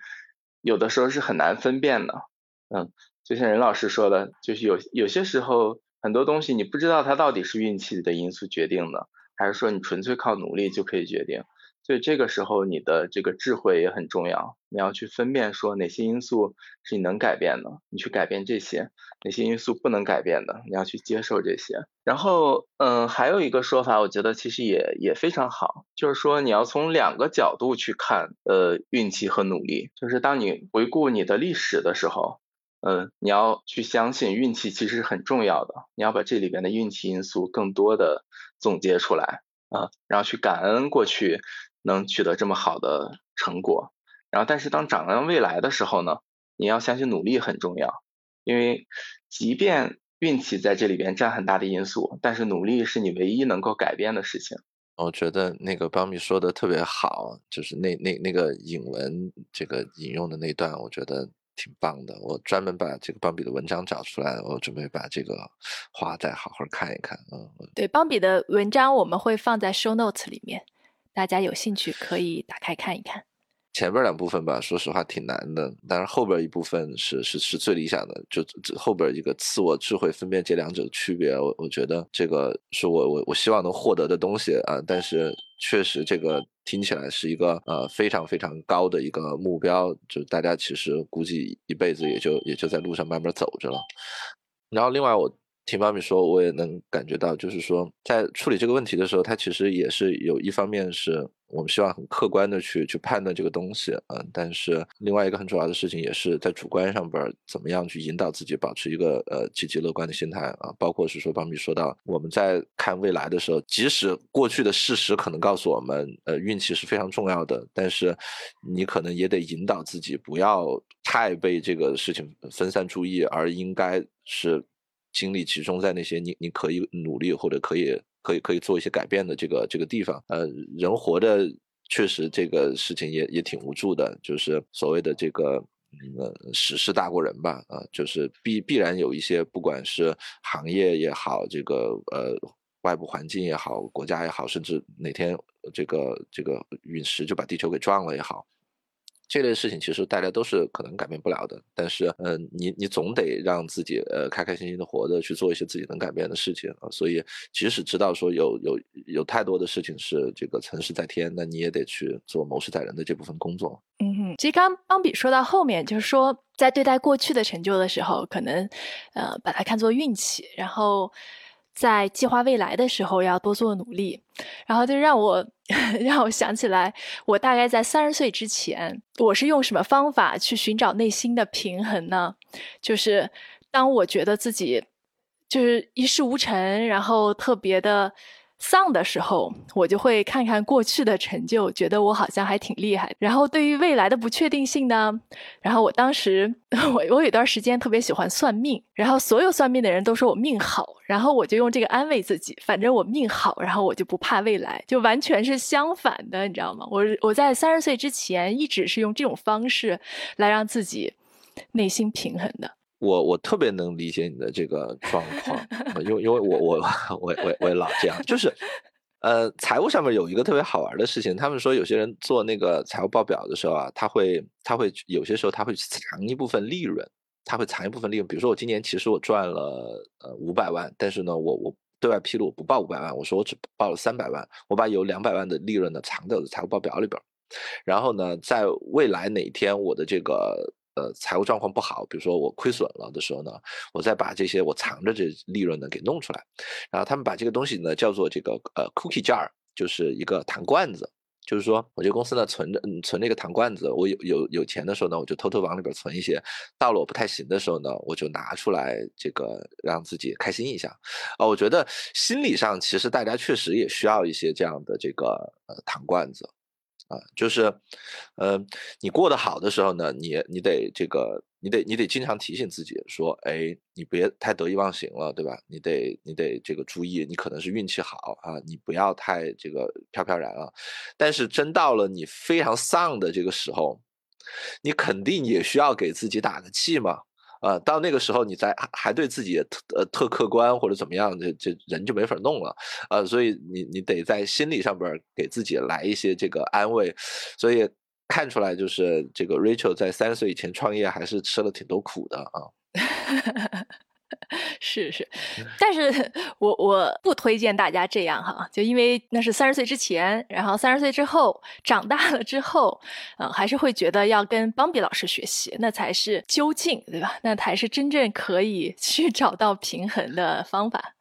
C: 有的时候是很难分辨的。嗯，就像任老师说的，就是有有些时候很多东西你不知道它到底是运气的因素决定的，还是说你纯粹靠努力就可以决定。所以这个时候，你的这个智慧也很重要。你要去分辨说哪些因素是你能改变的，你去改变这些；哪些因素不能改变的，你要去接受这些。然后，嗯，还有一个说法，我觉得其实也也非常好，就是说你要从两个角度去看，呃，运气和努力。就是当你回顾你的历史的时候，嗯，你要去相信运气其实是很重要的，你要把这里边的运气因素更多的总结出来啊，然后去感恩过去。能取得这么好的成果，然后但是当展望未来的时候呢，你要相信努力很重要，因为即便运气在这里边占很大的因素，但是努力是你唯一能够改变的事情。
B: 我觉得那个邦米说的特别好，就是那那那个引文这个引用的那段，我觉得挺棒的。我专门把这个邦比的文章找出来，我准备把这个话再好好看一看。嗯，
A: 对，邦比的文章我们会放在 show notes 里面，大家有兴趣可以打开看一看。
B: 前边两部分吧，说实话挺难的，但是后边一部分是是是最理想的。就后边一个自我智慧分辨这两者的区别，我我觉得这个是我我我希望能获得的东西啊。但是确实这个听起来是一个呃非常非常高的一个目标，就大家其实估计一辈子也就也就在路上慢慢走着了。然后另外我。听妈咪说，我也能感觉到，就是说，在处理这个问题的时候，他其实也是有一方面是我们希望很客观的去去判断这个东西，嗯，但是另外一个很主要的事情也是在主观上边怎么样去引导自己保持一个呃积极乐观的心态啊，包括是说，妈咪说到我们在看未来的时候，即使过去的事实可能告诉我们，呃，运气是非常重要的，但是你可能也得引导自己不要太被这个事情分散注意，而应该是。精力集中在那些你你可以努力或者可以可以可以做一些改变的这个这个地方。呃，人活的确实这个事情也也挺无助的，就是所谓的这个呃时势大过人吧，啊，就是必必然有一些不管是行业也好，这个呃外部环境也好，国家也好，甚至哪天这个这个陨石就把地球给撞了也好。这类事情其实大家都是可能改变不了的，但是，嗯，你你总得让自己呃开开心心的活着，去做一些自己能改变的事情啊。所以，即使知道说有有有太多的事情是这个成事在天，那你也得去做谋事在人的这部分工作。
A: 嗯哼，其实刚邦比说到后面，就是说在对待过去的成就的时候，可能呃把它看作运气，然后。在计划未来的时候要多做努力，然后就让我 让我想起来，我大概在三十岁之前，我是用什么方法去寻找内心的平衡呢？就是当我觉得自己就是一事无成，然后特别的。丧的时候，我就会看看过去的成就，觉得我好像还挺厉害。然后对于未来的不确定性呢，然后我当时 我我有段时间特别喜欢算命，然后所有算命的人都说我命好，然后我就用这个安慰自己，反正我命好，然后我就不怕未来，就完全是相反的，你知道吗？我我在三十岁之前一直是用这种方式来让自己内心平衡的。
B: 我我特别能理解你的这个状况，因为因为我我我我我也老这样，就是，呃，财务上面有一个特别好玩的事情，他们说有些人做那个财务报表的时候啊，他会他会有些时候他会藏一部分利润，他会藏一部分利润，比如说我今年其实我赚了呃五百万，但是呢我我对外披露我不报五百万，我说我只报了三百万，我把有两百万的利润呢藏在我的财务报表里边，然后呢在未来哪天我的这个。呃，财务状况不好，比如说我亏损了的时候呢，我再把这些我藏着这利润呢给弄出来，然后他们把这个东西呢叫做这个呃 cookie jar，就是一个糖罐子，就是说我这公司呢存着嗯存这个糖罐子，我有有有钱的时候呢，我就偷偷往里边存一些，到了我不太行的时候呢，我就拿出来这个让自己开心一下。啊，我觉得心理上其实大家确实也需要一些这样的这个呃糖罐子。啊，就是，呃，你过得好的时候呢，你你得这个，你得你得经常提醒自己说，哎，你别太得意忘形了，对吧？你得你得这个注意，你可能是运气好啊，你不要太这个飘飘然了。但是真到了你非常丧的这个时候，你肯定也需要给自己打个气嘛。啊，到那个时候你再还对自己特呃特客观或者怎么样，这这人就没法弄了，呃，所以你你得在心理上边给自己来一些这个安慰，所以看出来就是这个 Rachel 在三十岁以前创业还是吃了挺多苦的啊。
A: 是是，但是我我不推荐大家这样哈，就因为那是三十岁之前，然后三十岁之后长大了之后，嗯，还是会觉得要跟邦比老师学习，那才是究竟，对吧？那才是真正可以去找到平衡的方法。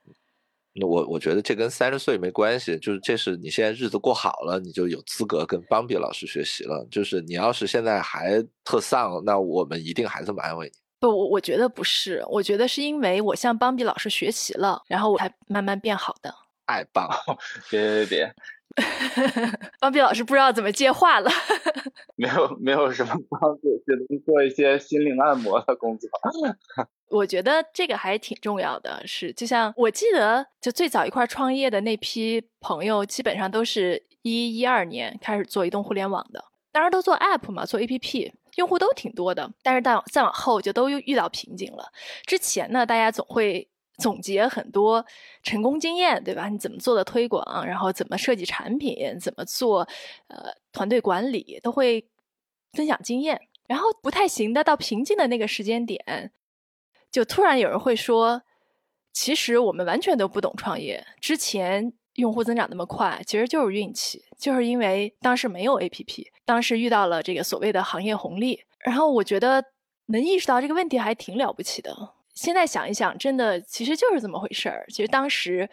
B: 那我我觉得这跟三十岁没关系，就是这是你现在日子过好了，你就有资格跟邦比老师学习了。就是你要是现在还特丧，那我们一定还这么安慰你。
A: 不，我我觉得不是，我觉得是因为我向邦比老师学习了，然后我才慢慢变好的。
B: 太棒！
C: 别别别，
A: 邦比 老师不知道怎么接话了。
C: 没有没有什么帮助，只能做一些心灵按摩的工作。
A: 我觉得这个还挺重要的，是就像我记得，就最早一块创业的那批朋友，基本上都是一一二年开始做移动互联网的。当然都做 app 嘛，做 app，用户都挺多的，但是再再往后就都遇到瓶颈了。之前呢，大家总会总结很多成功经验，对吧？你怎么做的推广，然后怎么设计产品，怎么做呃团队管理，都会分享经验。然后不太行的，到瓶颈的那个时间点，就突然有人会说：“其实我们完全都不懂创业。之前用户增长那么快，其实就是运气，就是因为当时没有 APP，当时遇到了这个所谓的行业红利。”然后我觉得能意识到这个问题还挺了不起的。现在想一想，真的其实就是这么回事儿。其实当时，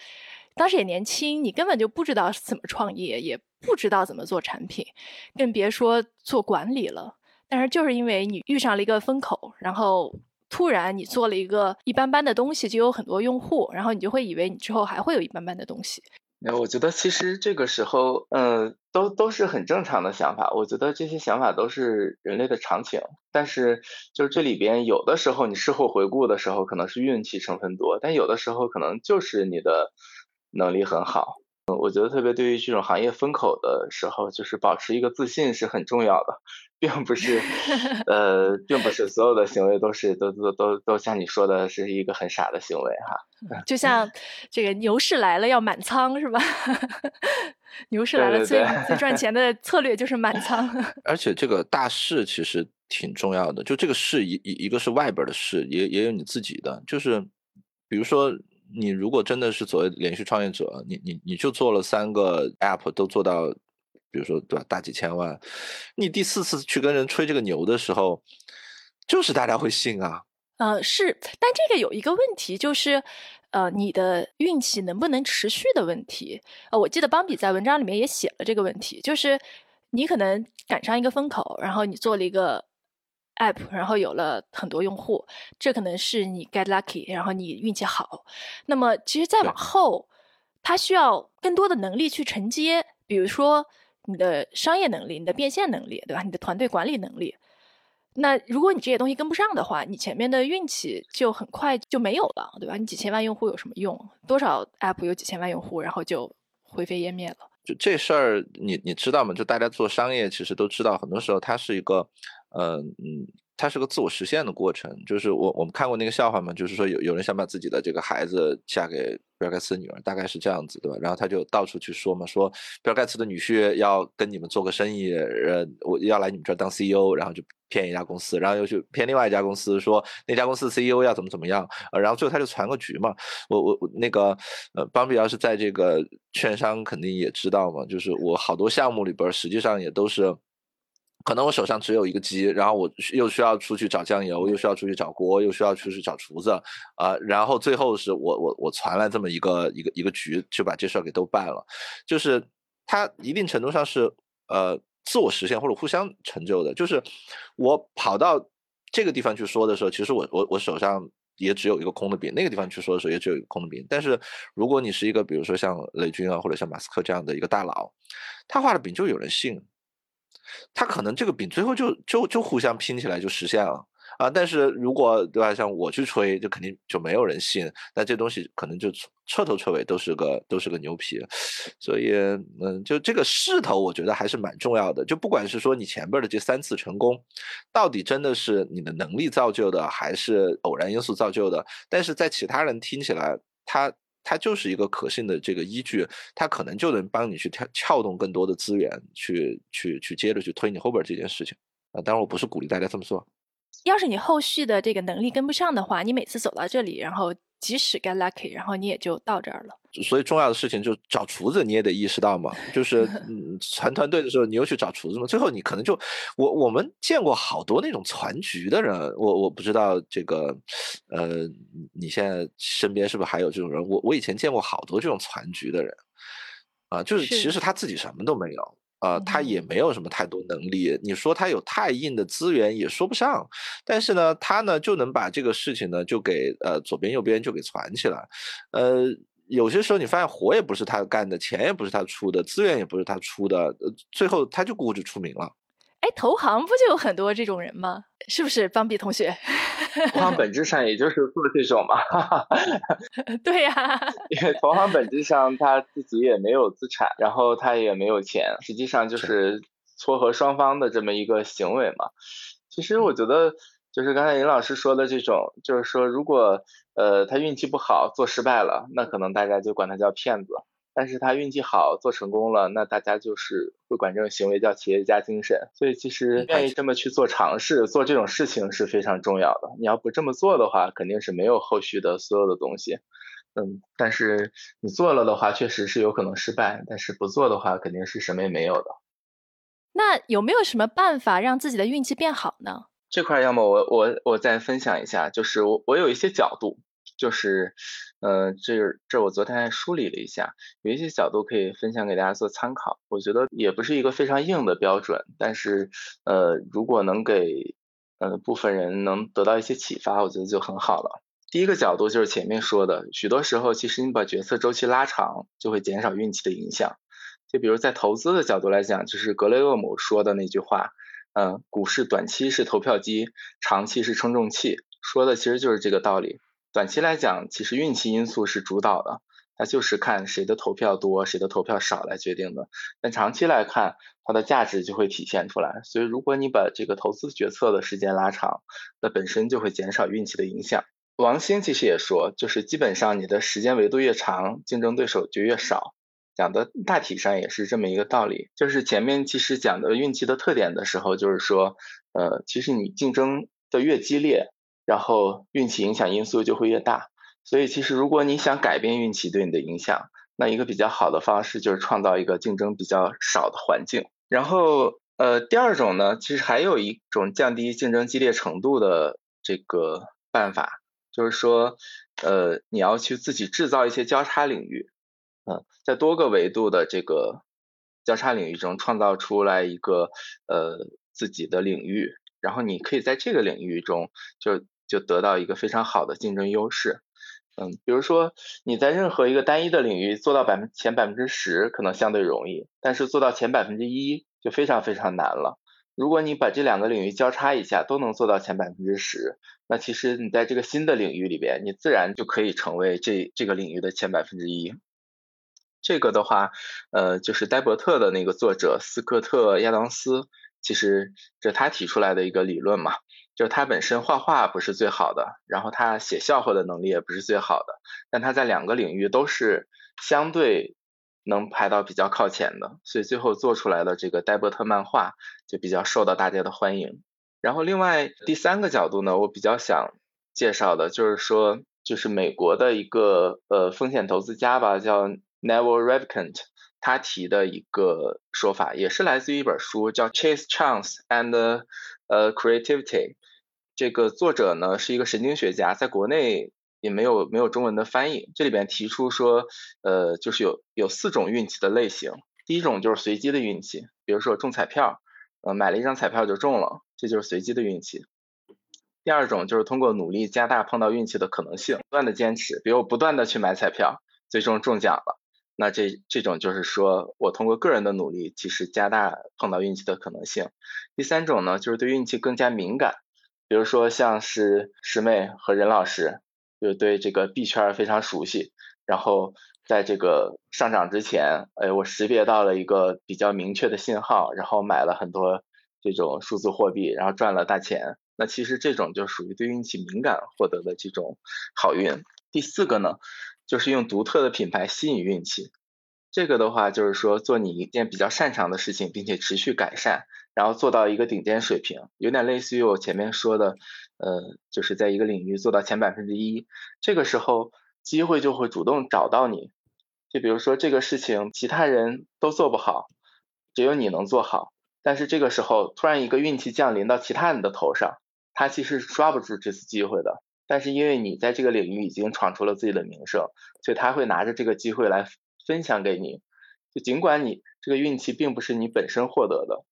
A: 当时也年轻，你根本就不知道怎么创业，也不知道怎么做产品，更别说做管理了。但是就是因为你遇上了一个风口，然后突然你做了一个一般般的东西，就有很多用户，然后你就会以为你之后还会有一般般的东西。
C: 那我觉得其实这个时候，嗯，都都是很正常的想法。我觉得这些想法都是人类的常情。但是就是这里边有的时候你事后回顾的时候，可能是运气成分多，但有的时候可能就是你的能力很好。嗯我觉得特别对于这种行业风口的时候，就是保持一个自信是很重要的，并不是，呃，并不是所有的行为都是都都都都像你说的是一个很傻的行为哈。
A: 就像这个牛市来了要满仓是吧？牛市来了最最赚钱的策略就是满仓。
B: 而且这个大势其实挺重要的，就这个势一一一个是外边的势，也也有你自己的，就是比如说。你如果真的是所谓连续创业者，你你你就做了三个 app 都做到，比如说对吧，大几千万，你第四次去跟人吹这个牛的时候，就是大家会信啊。
A: 呃，是，但这个有一个问题，就是呃，你的运气能不能持续的问题。呃，我记得邦比在文章里面也写了这个问题，就是你可能赶上一个风口，然后你做了一个。app，然后有了很多用户，这可能是你 get lucky，然后你运气好。那么，其实再往后，它需要更多的能力去承接，比如说你的商业能力、你的变现能力，对吧？你的团队管理能力。那如果你这些东西跟不上的话，你前面的运气就很快就没有了，对吧？你几千万用户有什么用？多少 app 有几千万用户，然后就灰飞烟灭了。
B: 就这事儿，你你知道吗？就大家做商业，其实都知道，很多时候它是一个。嗯嗯，它是个自我实现的过程。就是我我们看过那个笑话嘛，就是说有有人想把自己的这个孩子嫁给比尔盖茨的女儿，大概是这样子，对吧？然后他就到处去说嘛，说比尔盖茨的女婿要跟你们做个生意，呃，我要来你们这儿当 CEO，然后就骗一家公司，然后又去骗另外一家公司，说那家公司 CEO 要怎么怎么样，呃，然后最后他就传个局嘛。我我我那个呃，邦比要是在这个券商肯定也知道嘛，就是我好多项目里边实际上也都是。可能我手上只有一个鸡，然后我又需要出去找酱油，又需要出去找锅，又需要出去找厨子，啊，然后最后是我我我传了这么一个一个一个局，就把这事儿给都办了，就是它一定程度上是呃自我实现或者互相成就的，就是我跑到这个地方去说的时候，其实我我我手上也只有一个空的饼，那个地方去说的时候也只有一个空的饼，但是如果你是一个比如说像雷军啊或者像马斯克这样的一个大佬，他画的饼就有人信。他可能这个饼最后就就就互相拼起来就实现了啊！但是如果对吧，像我去吹，就肯定就没有人信。那这东西可能就彻头彻尾都是个都是个牛皮。所以嗯，就这个势头，我觉得还是蛮重要的。就不管是说你前边的这三次成功，到底真的是你的能力造就的，还是偶然因素造就的？但是在其他人听起来，他。它就是一个可信的这个依据，它可能就能帮你去撬撬动更多的资源，去去去接着去推你后边这件事情啊。当然，我不是鼓励大家这么做。
A: 要是你后续的这个能力跟不上的话，你每次走到这里，然后。即使 get lucky，然后你也就到这儿了。
B: 所以重要的事情就找厨子，你也得意识到嘛。就是 嗯，传团队的时候，你又去找厨子嘛。最后你可能就我我们见过好多那种攒局的人，我我不知道这个呃，你现在身边是不是还有这种人？我我以前见过好多这种攒局的人啊，就是其实他自己什么都没有。啊，他也没有什么太多能力。你说他有太硬的资源也说不上，但是呢，他呢就能把这个事情呢就给呃左边右边就给传起来。呃，有些时候你发现活也不是他干的，钱也不是他出的，资源也不是他出的，最后他就固执出名了。
A: 哎，投行不就有很多这种人吗？是不是邦比同学？
C: 投行本质上也就是做这种嘛。
A: 对呀，
C: 因为投行本质上他自己也没有资产，然后他也没有钱，实际上就是撮合双方的这么一个行为嘛。其实我觉得就是刚才尹老师说的这种，就是说如果呃他运气不好做失败了，那可能大家就管他叫骗子；但是他运气好做成功了，那大家就是会管这种行为叫企业家精神。所以其实愿意这么去做尝试，做这种事情是非常重要的。你要不这么做的话，肯定是没有后续的所有的东西。嗯，但是你做了的话，确实是有可能失败；但是不做的话，肯定是什么也没有的。
A: 那有没有什么办法让自己的运气变好呢？
C: 这块要么我我我再分享一下，就是我我有一些角度，就是呃这这我昨天还梳理了一下，有一些角度可以分享给大家做参考。我觉得也不是一个非常硬的标准，但是呃如果能给呃部分人能得到一些启发，我觉得就很好了。第一个角度就是前面说的，许多时候其实你把决策周期拉长，就会减少运气的影响。就比如在投资的角度来讲，就是格雷厄姆说的那句话，嗯，股市短期是投票机，长期是称重器，说的其实就是这个道理。短期来讲，其实运气因素是主导的，它就是看谁的投票多，谁的投票少来决定的。但长期来看，它的价值就会体现出来。所以，如果你把这个投资决策的时间拉长，那本身就会减少运气的影响。王兴其实也说，就是基本上你的时间维度越长，竞争对手就越少。讲的大体上也是这么一个道理，就是前面其实讲的运气的特点的时候，就是说，呃，其实你竞争的越激烈，然后运气影响因素就会越大。所以其实如果你想改变运气对你的影响，那一个比较好的方式就是创造一个竞争比较少的环境。然后，呃，第二种呢，其实还有一种降低竞争激烈程度的这个办法，就是说，呃，你要去自己制造一些交叉领域。嗯，在多个维度的这个交叉领域中创造出来一个呃自己的领域，然后你可以在这个领域中就就得到一个非常好的竞争优势。嗯，比如说你在任何一个单一的领域做到百分前百分之十可能相对容易，但是做到前百分之一就非常非常难了。如果你把这两个领域交叉一下都能做到前百分之十，那其实你在这个新的领域里边，你自然就可以成为这这个领域的前百分之一。这个的话，呃，就是戴伯特的那个作者斯科特亚当斯，其实这他提出来的一个理论嘛，就是他本身画画不是最好的，然后他写笑话的能力也不是最好的，但他在两个领域都是相对能排到比较靠前的，所以最后做出来的这个戴伯特漫画就比较受到大家的欢迎。然后另外第三个角度呢，我比较想介绍的就是说，就是美国的一个呃风险投资家吧，叫。Neville Revikant 他提的一个说法，也是来自于一本书，叫《Chase Chance and 呃 Creativity》。这个作者呢是一个神经学家，在国内也没有没有中文的翻译。这里边提出说，呃，就是有有四种运气的类型。第一种就是随机的运气，比如说中彩票，呃，买了一张彩票就中了，这就是随机的运气。第二种就是通过努力加大碰到运气的可能性，不断的坚持，比如不断的去买彩票，最终中奖了。那这这种就是说我通过个人的努力，其实加大碰到运气的可能性。第三种呢，就是对运气更加敏感，比如说像是师妹和任老师，就对这个币圈非常熟悉，然后在这个上涨之前，哎，我识别到了一个比较明确的信号，然后买了很多这种数字货币，然后赚了大钱。那其实这种就属于对运气敏感获得的这种好运。第四个呢？就是用独特的品牌吸引运气，这个的话就是说做你一件比较擅长的事情，并且持续改善，然后做到一个顶尖水平，有点类似于我前面说的，呃，就是在一个领域做到前百分之一，这个时候机会就会主动找到你。就比如说这个事情其他人都做不好，只有你能做好，但是这个时候突然一个运气降临到其他人的头上，他其实是抓不住这次机会的。但是因为你在这个领域已经闯出了自己的名声，所以他会拿着这个机会来分享给你。就尽管你这个运气并不是你本身获得的，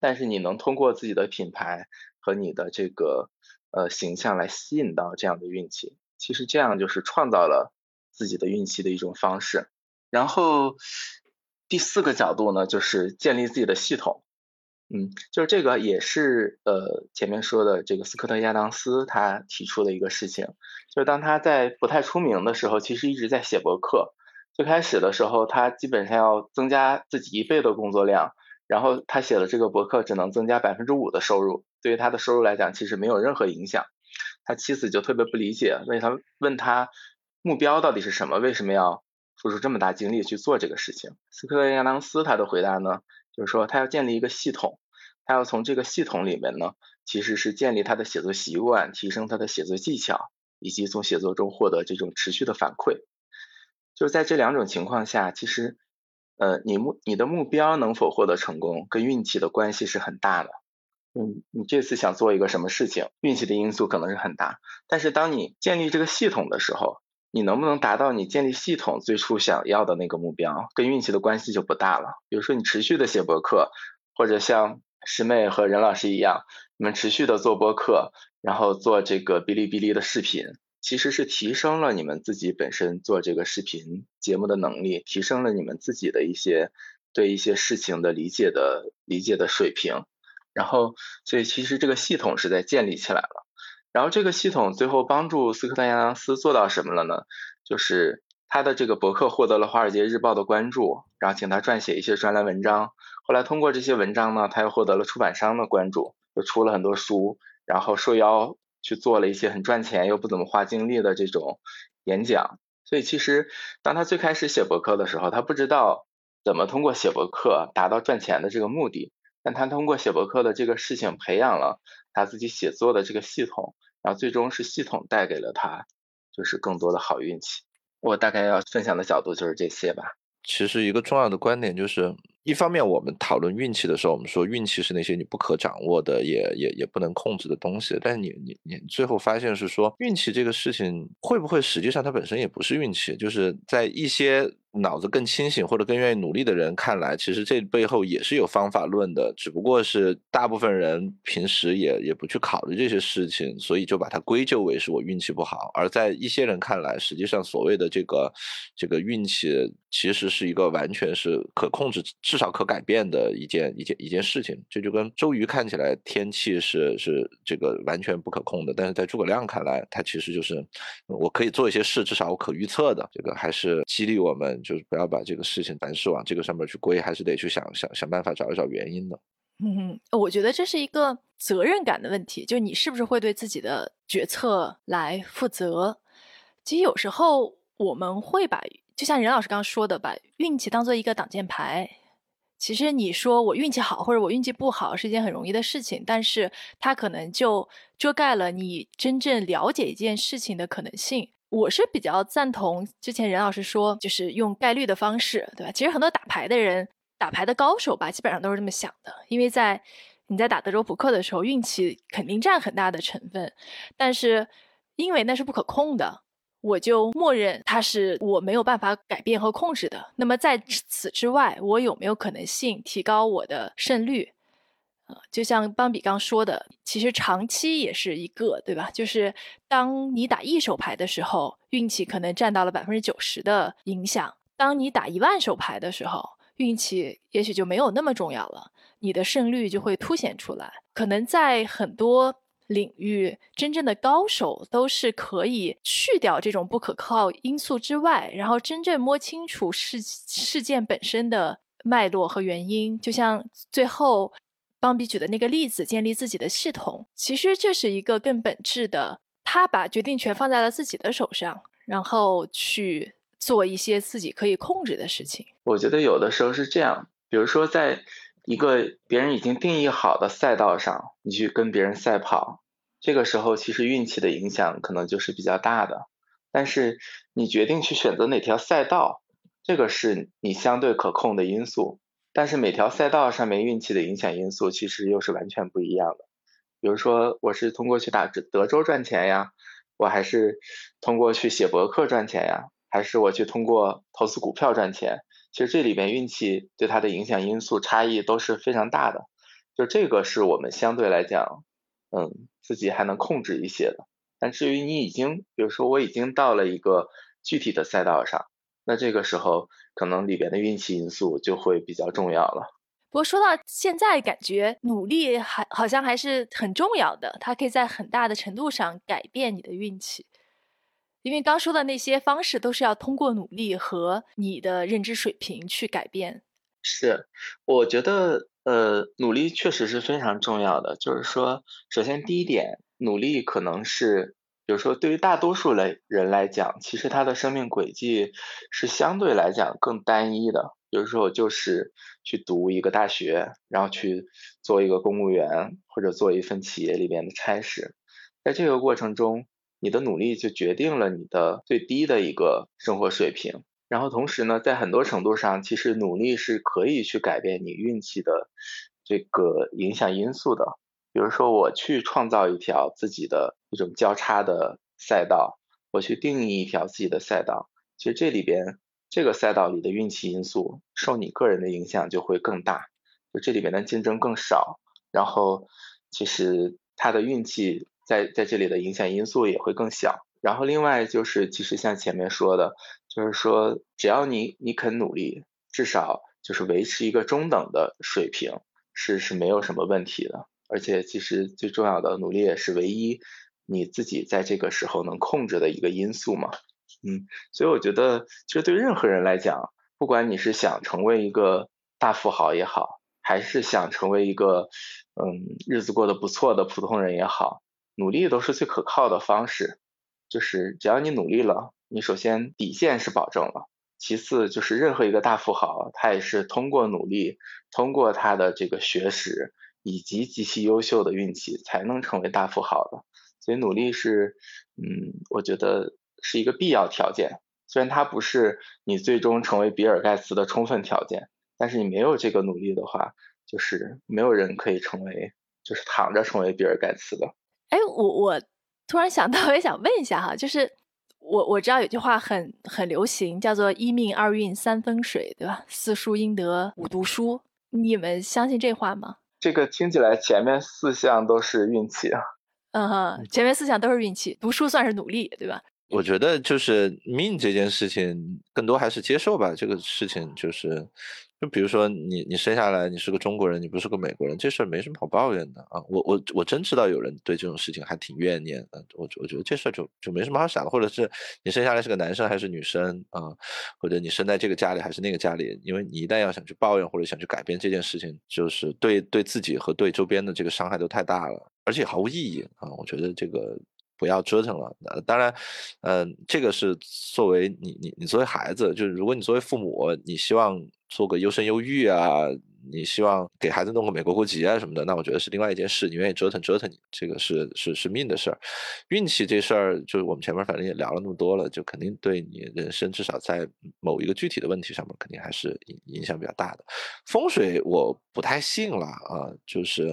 C: 但是你能通过自己的品牌和你的这个呃形象来吸引到这样的运气。其实这样就是创造了自己的运气的一种方式。然后第四个角度呢，就是建立自己的系统。嗯，就是这个也是呃前面说的这个斯科特亚当斯他提出的一个事情，就是当他在不太出名的时候，其实一直在写博客。最开始的时候，他基本上要增加自己一倍的工作量，然后他写了这个博客只能增加百分之五的收入，对于他的收入来讲其实没有任何影响。他妻子就特别不理解，问他问他目标到底是什么，为什么要付出这么大精力去做这个事情？斯科特亚当斯他的回答呢，就是说他要建立一个系统，他要从这个系统里面呢，其实是建立他的写作习惯，提升他的写作技巧，以及从写作中获得这种持续的反馈。就是在这两种情况下，其实，呃，你目你的目标能否获得成功，跟运气的关系是很大的。嗯，你这次想做一个什么事情，运气的因素可能是很大。但是当你建立这个系统的时候，你能不能达到你建立系统最初想要的那个目标，跟运气的关系就不大了。比如说你持续的写博客，或者像师妹和任老师一样，你们持续的做播客，然后做这个哔哩哔哩的视频，其实是提升了你们自己本身做这个视频节目的能力，提升了你们自己的一些对一些事情的理解的理解的水平。然后，所以其实这个系统是在建立起来了。然后这个系统最后帮助斯科特亚当斯做到什么了呢？就是他的这个博客获得了《华尔街日报》的关注，然后请他撰写一些专栏文章。后来通过这些文章呢，他又获得了出版商的关注，又出了很多书，然后受邀去做了一些很赚钱又不怎么花精力的这种演讲。所以其实当他最开始写博客的时候，他不知道怎么通过写博客达到赚钱的这个目的。但他通过写博客的这个事情，培养了他自己写作的这个系统，然后最终是系统带给了他，就是更多的好运气。我大概要分享的角度就是这些吧。
B: 其实一个重要的观点就是，一方面我们讨论运气的时候，我们说运气是那些你不可掌握的，也也也不能控制的东西。但是你你你最后发现是说，运气这个事情会不会实际上它本身也不是运气，就是在一些。脑子更清醒或者更愿意努力的人看来，其实这背后也是有方法论的，只不过是大部分人平时也也不去考虑这些事情，所以就把它归咎为是我运气不好。而在一些人看来，实际上所谓的这个这个运气，其实是一个完全是可控制，至少可改变的一件一件一件事情。这就跟周瑜看起来天气是是这个完全不可控的，但是在诸葛亮看来，他其实就是我可以做一些事，至少我可预测的。这个还是激励我们。就是不要把这个事情凡事往这个上面去归，还是得去想想想办法找一找原因的。
A: 嗯，我觉得这是一个责任感的问题，就你是不是会对自己的决策来负责？其实有时候我们会把，就像任老师刚刚说的，把运气当做一个挡箭牌。其实你说我运气好或者我运气不好是一件很容易的事情，但是它可能就遮盖了你真正了解一件事情的可能性。我是比较赞同之前任老师说，就是用概率的方式，对吧？其实很多打牌的人、打牌的高手吧，基本上都是这么想的。因为在你在打德州扑克的时候，运气肯定占很大的成分，但是因为那是不可控的，我就默认它是我没有办法改变和控制的。那么在此之外，我有没有可能性提高我的胜率？就像邦比刚说的，其实长期也是一个，对吧？就是当你打一手牌的时候，运气可能占到了百分之九十的影响；当你打一万手牌的时候，运气也许就没有那么重要了，你的胜率就会凸显出来。可能在很多领域，真正的高手都是可以去掉这种不可靠因素之外，然后真正摸清楚事事件本身的脉络和原因。就像最后。邦比举的那个例子，建立自己的系统，其实这是一个更本质的。他把决定权放在了自己的手上，然后去做一些自己可以控制的事情。
C: 我觉得有的时候是这样，比如说在一个别人已经定义好的赛道上，你去跟别人赛跑，这个时候其实运气的影响可能就是比较大的。但是你决定去选择哪条赛道，这个是你相对可控的因素。但是每条赛道上面运气的影响因素其实又是完全不一样的。比如说，我是通过去打德州赚钱呀，我还是通过去写博客赚钱呀，还是我去通过投资股票赚钱？其实这里边运气对它的影响因素差异都是非常大的。就这个是我们相对来讲，嗯，自己还能控制一些的。但至于你已经，比如说我已经到了一个具体的赛道上。那这个时候，可能里边的运气因素就会比较重要了。
A: 不过说到现在，感觉努力还好像还是很重要的，它可以在很大的程度上改变你的运气。因为刚说的那些方式，都是要通过努力和你的认知水平去改变。
C: 是，我觉得，呃，努力确实是非常重要的。就是说，首先第一点，努力可能是，比如说对于大多数来人来讲，其实他的生命轨迹是相对来讲更单一的。比如说，我就是去读一个大学，然后去做一个公务员，或者做一份企业里面的差事。在这个过程中，你的努力就决定了你的最低的一个生活水平。然后同时呢，在很多程度上，其实努力是可以去改变你运气的这个影响因素的。比如说，我去创造一条自己的一种交叉的赛道，我去定义一条自己的赛道，其实这里边这个赛道里的运气因素受你个人的影响就会更大，就这里边的竞争更少，然后其实它的运气在在这里的影响因素也会更小。然后另外就是，其实像前面说的。就是说，只要你你肯努力，至少就是维持一个中等的水平，是是没有什么问题的。而且其实最重要的努力也是唯一你自己在这个时候能控制的一个因素嘛。嗯，所以我觉得，其实对任何人来讲，不管你是想成为一个大富豪也好，还是想成为一个嗯日子过得不错的普通人也好，努力都是最可靠的方式。就是只要你努力了。你首先底线是保证了，其次就是任何一个大富豪，他也是通过努力，通过他的这个学识以及极其优秀的运气，才能成为大富豪的。所以努力是，嗯，我觉得是一个必要条件。虽然它不是你最终成为比尔盖茨的充分条件，但是你没有这个努力的话，就是没有人可以成为，就是躺着成为比尔盖茨的。
A: 哎，我我突然想到，我也想问一下哈，就是。我我知道有句话很很流行，叫做一命二运三风水，对吧？四书应得五读书，你们相信这话吗？
C: 这个听起来前面四项都是运气啊。
A: 嗯哼，前面四项都是运气，读书算是努力，对吧？
B: 我觉得就是命这件事情，更多还是接受吧。这个事情就是。就比如说你你生下来你是个中国人，你不是个美国人，这事儿没什么好抱怨的啊。我我我真知道有人对这种事情还挺怨念的。我我觉得这事儿就就没什么好想的。或者是你生下来是个男生还是女生啊？或者你生在这个家里还是那个家里？因为你一旦要想去抱怨或者想去改变这件事情，就是对对自己和对周边的这个伤害都太大了，而且毫无意义啊。我觉得这个。不要折腾了。呃，当然，嗯，这个是作为你你你作为孩子，就是如果你作为父母，你希望做个优生优育啊，你希望给孩子弄个美国国籍啊什么的，那我觉得是另外一件事。你愿意折腾折腾你，这个是是是命的事儿。运气这事儿，就是我们前面反正也聊了那么多了，就肯定对你人生至少在某一个具体的问题上面，肯定还是影影响比较大的。风水我不太信了啊，就是。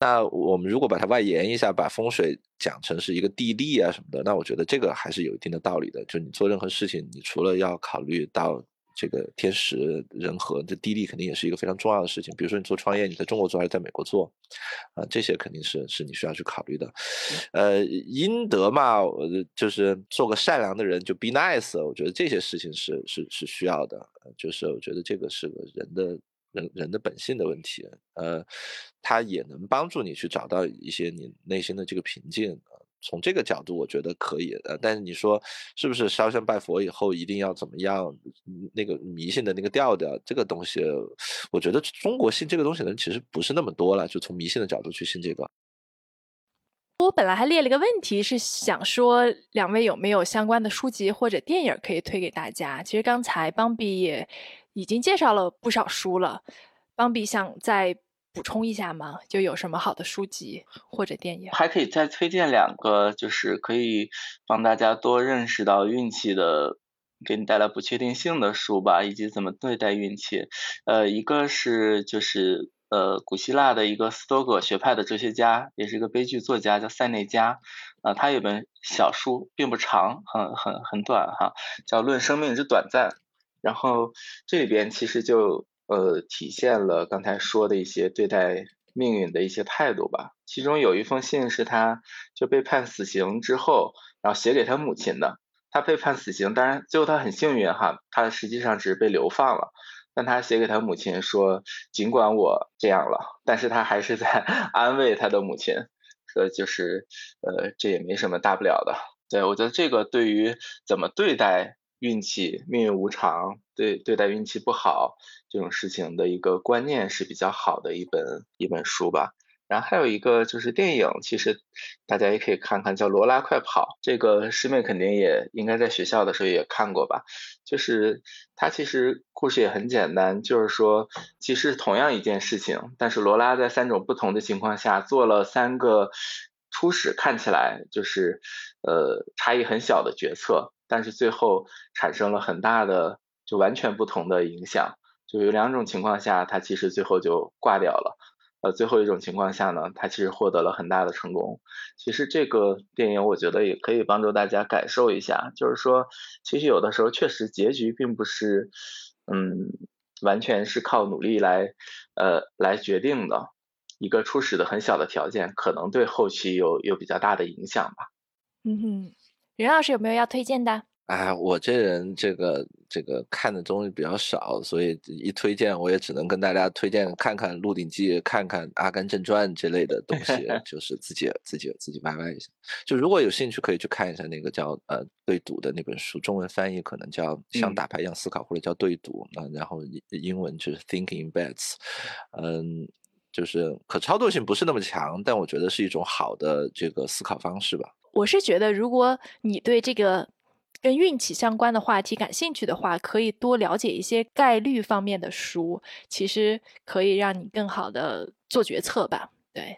B: 那我们如果把它外延一下，把风水讲成是一个地利啊什么的，那我觉得这个还是有一定的道理的。就你做任何事情，你除了要考虑到这个天时人和，这地利肯定也是一个非常重要的事情。比如说你做创业，你在中国做还是在美国做，啊，这些肯定是是你需要去考虑的。呃，阴德嘛，就是做个善良的人，就 be nice，我觉得这些事情是是是需要的。就是我觉得这个是个人的。人人的本性的问题，呃，它也能帮助你去找到一些你内心的这个平静从这个角度，我觉得可以。呃，但是你说是不是烧香拜佛以后一定要怎么样？那个迷信的那个调调，这个东西，我觉得中国信这个东西的人其实不是那么多了。就从迷信的角度去信这个。
A: 我本来还列了一个问题，是想说两位有没有相关的书籍或者电影可以推给大家？其实刚才邦比也。已经介绍了不少书了，邦比想再补充一下吗？就有什么好的书籍或者电影？
C: 还可以再推荐两个，就是可以帮大家多认识到运气的，给你带来不确定性的书吧，以及怎么对待运气。呃，一个是就是呃古希腊的一个斯多葛学派的哲学家，也是一个悲剧作家，叫塞内加。啊，他有本小书，并不长，很很很短哈，叫《论生命之短暂》。然后这里边其实就呃体现了刚才说的一些对待命运的一些态度吧。其中有一封信是他就被判死刑之后，然后写给他母亲的。他被判死刑，当然最后他很幸运哈，他实际上只是被流放了。但他写给他母亲说，尽管我这样了，但是他还是在 安慰他的母亲，说就是呃这也没什么大不了的。对我觉得这个对于怎么对待。运气、命运无常，对对待运气不好这种事情的一个观念是比较好的一本一本书吧。然后还有一个就是电影，其实大家也可以看看，叫《罗拉快跑》。这个师妹肯定也应该在学校的时候也看过吧？就是它其实故事也很简单，就是说其实同样一件事情，但是罗拉在三种不同的情况下做了三个初始看起来就是呃差异很小的决策，但是最后产生了很大的就完全不同的影响。就有两种情况下，她其实最后就挂掉了。呃，最后一种情况下呢，他其实获得了很大的成功。其实这个电影我觉得也可以帮助大家感受一下，就是说，其实有的时候确实结局并不是，嗯，完全是靠努力来，呃，来决定的。一个初始的很小的条件，可能对后期有有比较大的影响吧。
A: 嗯哼，任老师有没有要推荐的？
B: 哎，我这人这个这个看的东西比较少，所以一推荐我也只能跟大家推荐看看《鹿鼎记》、看看《阿甘正传》这类的东西，就是自己自己自己歪歪一下。就如果有兴趣，可以去看一下那个叫呃对赌的那本书，中文翻译可能叫像打牌一样思考，或者叫对赌啊，然后英文就是 Thinking Bets，嗯，就是可操作性不是那么强，但我觉得是一种好的这个思考方式吧。
A: 我是觉得，如果你对这个。跟运气相关的话题感兴趣的话，可以多了解一些概率方面的书，其实可以让你更好的做决策吧。对，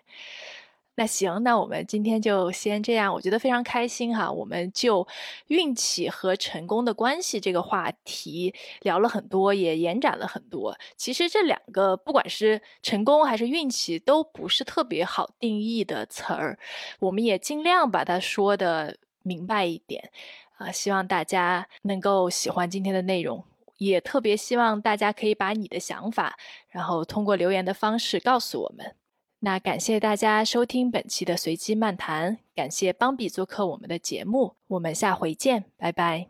A: 那行，那我们今天就先这样。我觉得非常开心哈，我们就运气和成功的关系这个话题聊了很多，也延展了很多。其实这两个，不管是成功还是运气，都不是特别好定义的词儿，我们也尽量把它说的明白一点。啊，希望大家能够喜欢今天的内容，也特别希望大家可以把你的想法，然后通过留言的方式告诉我们。那感谢大家收听本期的随机漫谈，感谢邦比做客我们的节目，我们下回见，拜拜。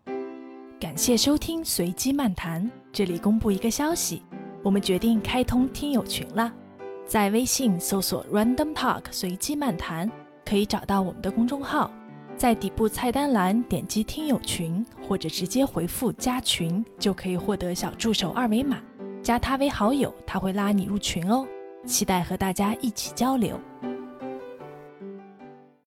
A: 感谢收听随机漫谈，这里公布一个消息，我们决定开通听友群了，在微信搜索 Random Talk 随机漫谈，可以找到我们的公众号。在底部菜单栏点击听友群，或者直接回复加群，就可以获得小助手二维码，加他为好友，他会拉你入群哦。期待和大家一起交流。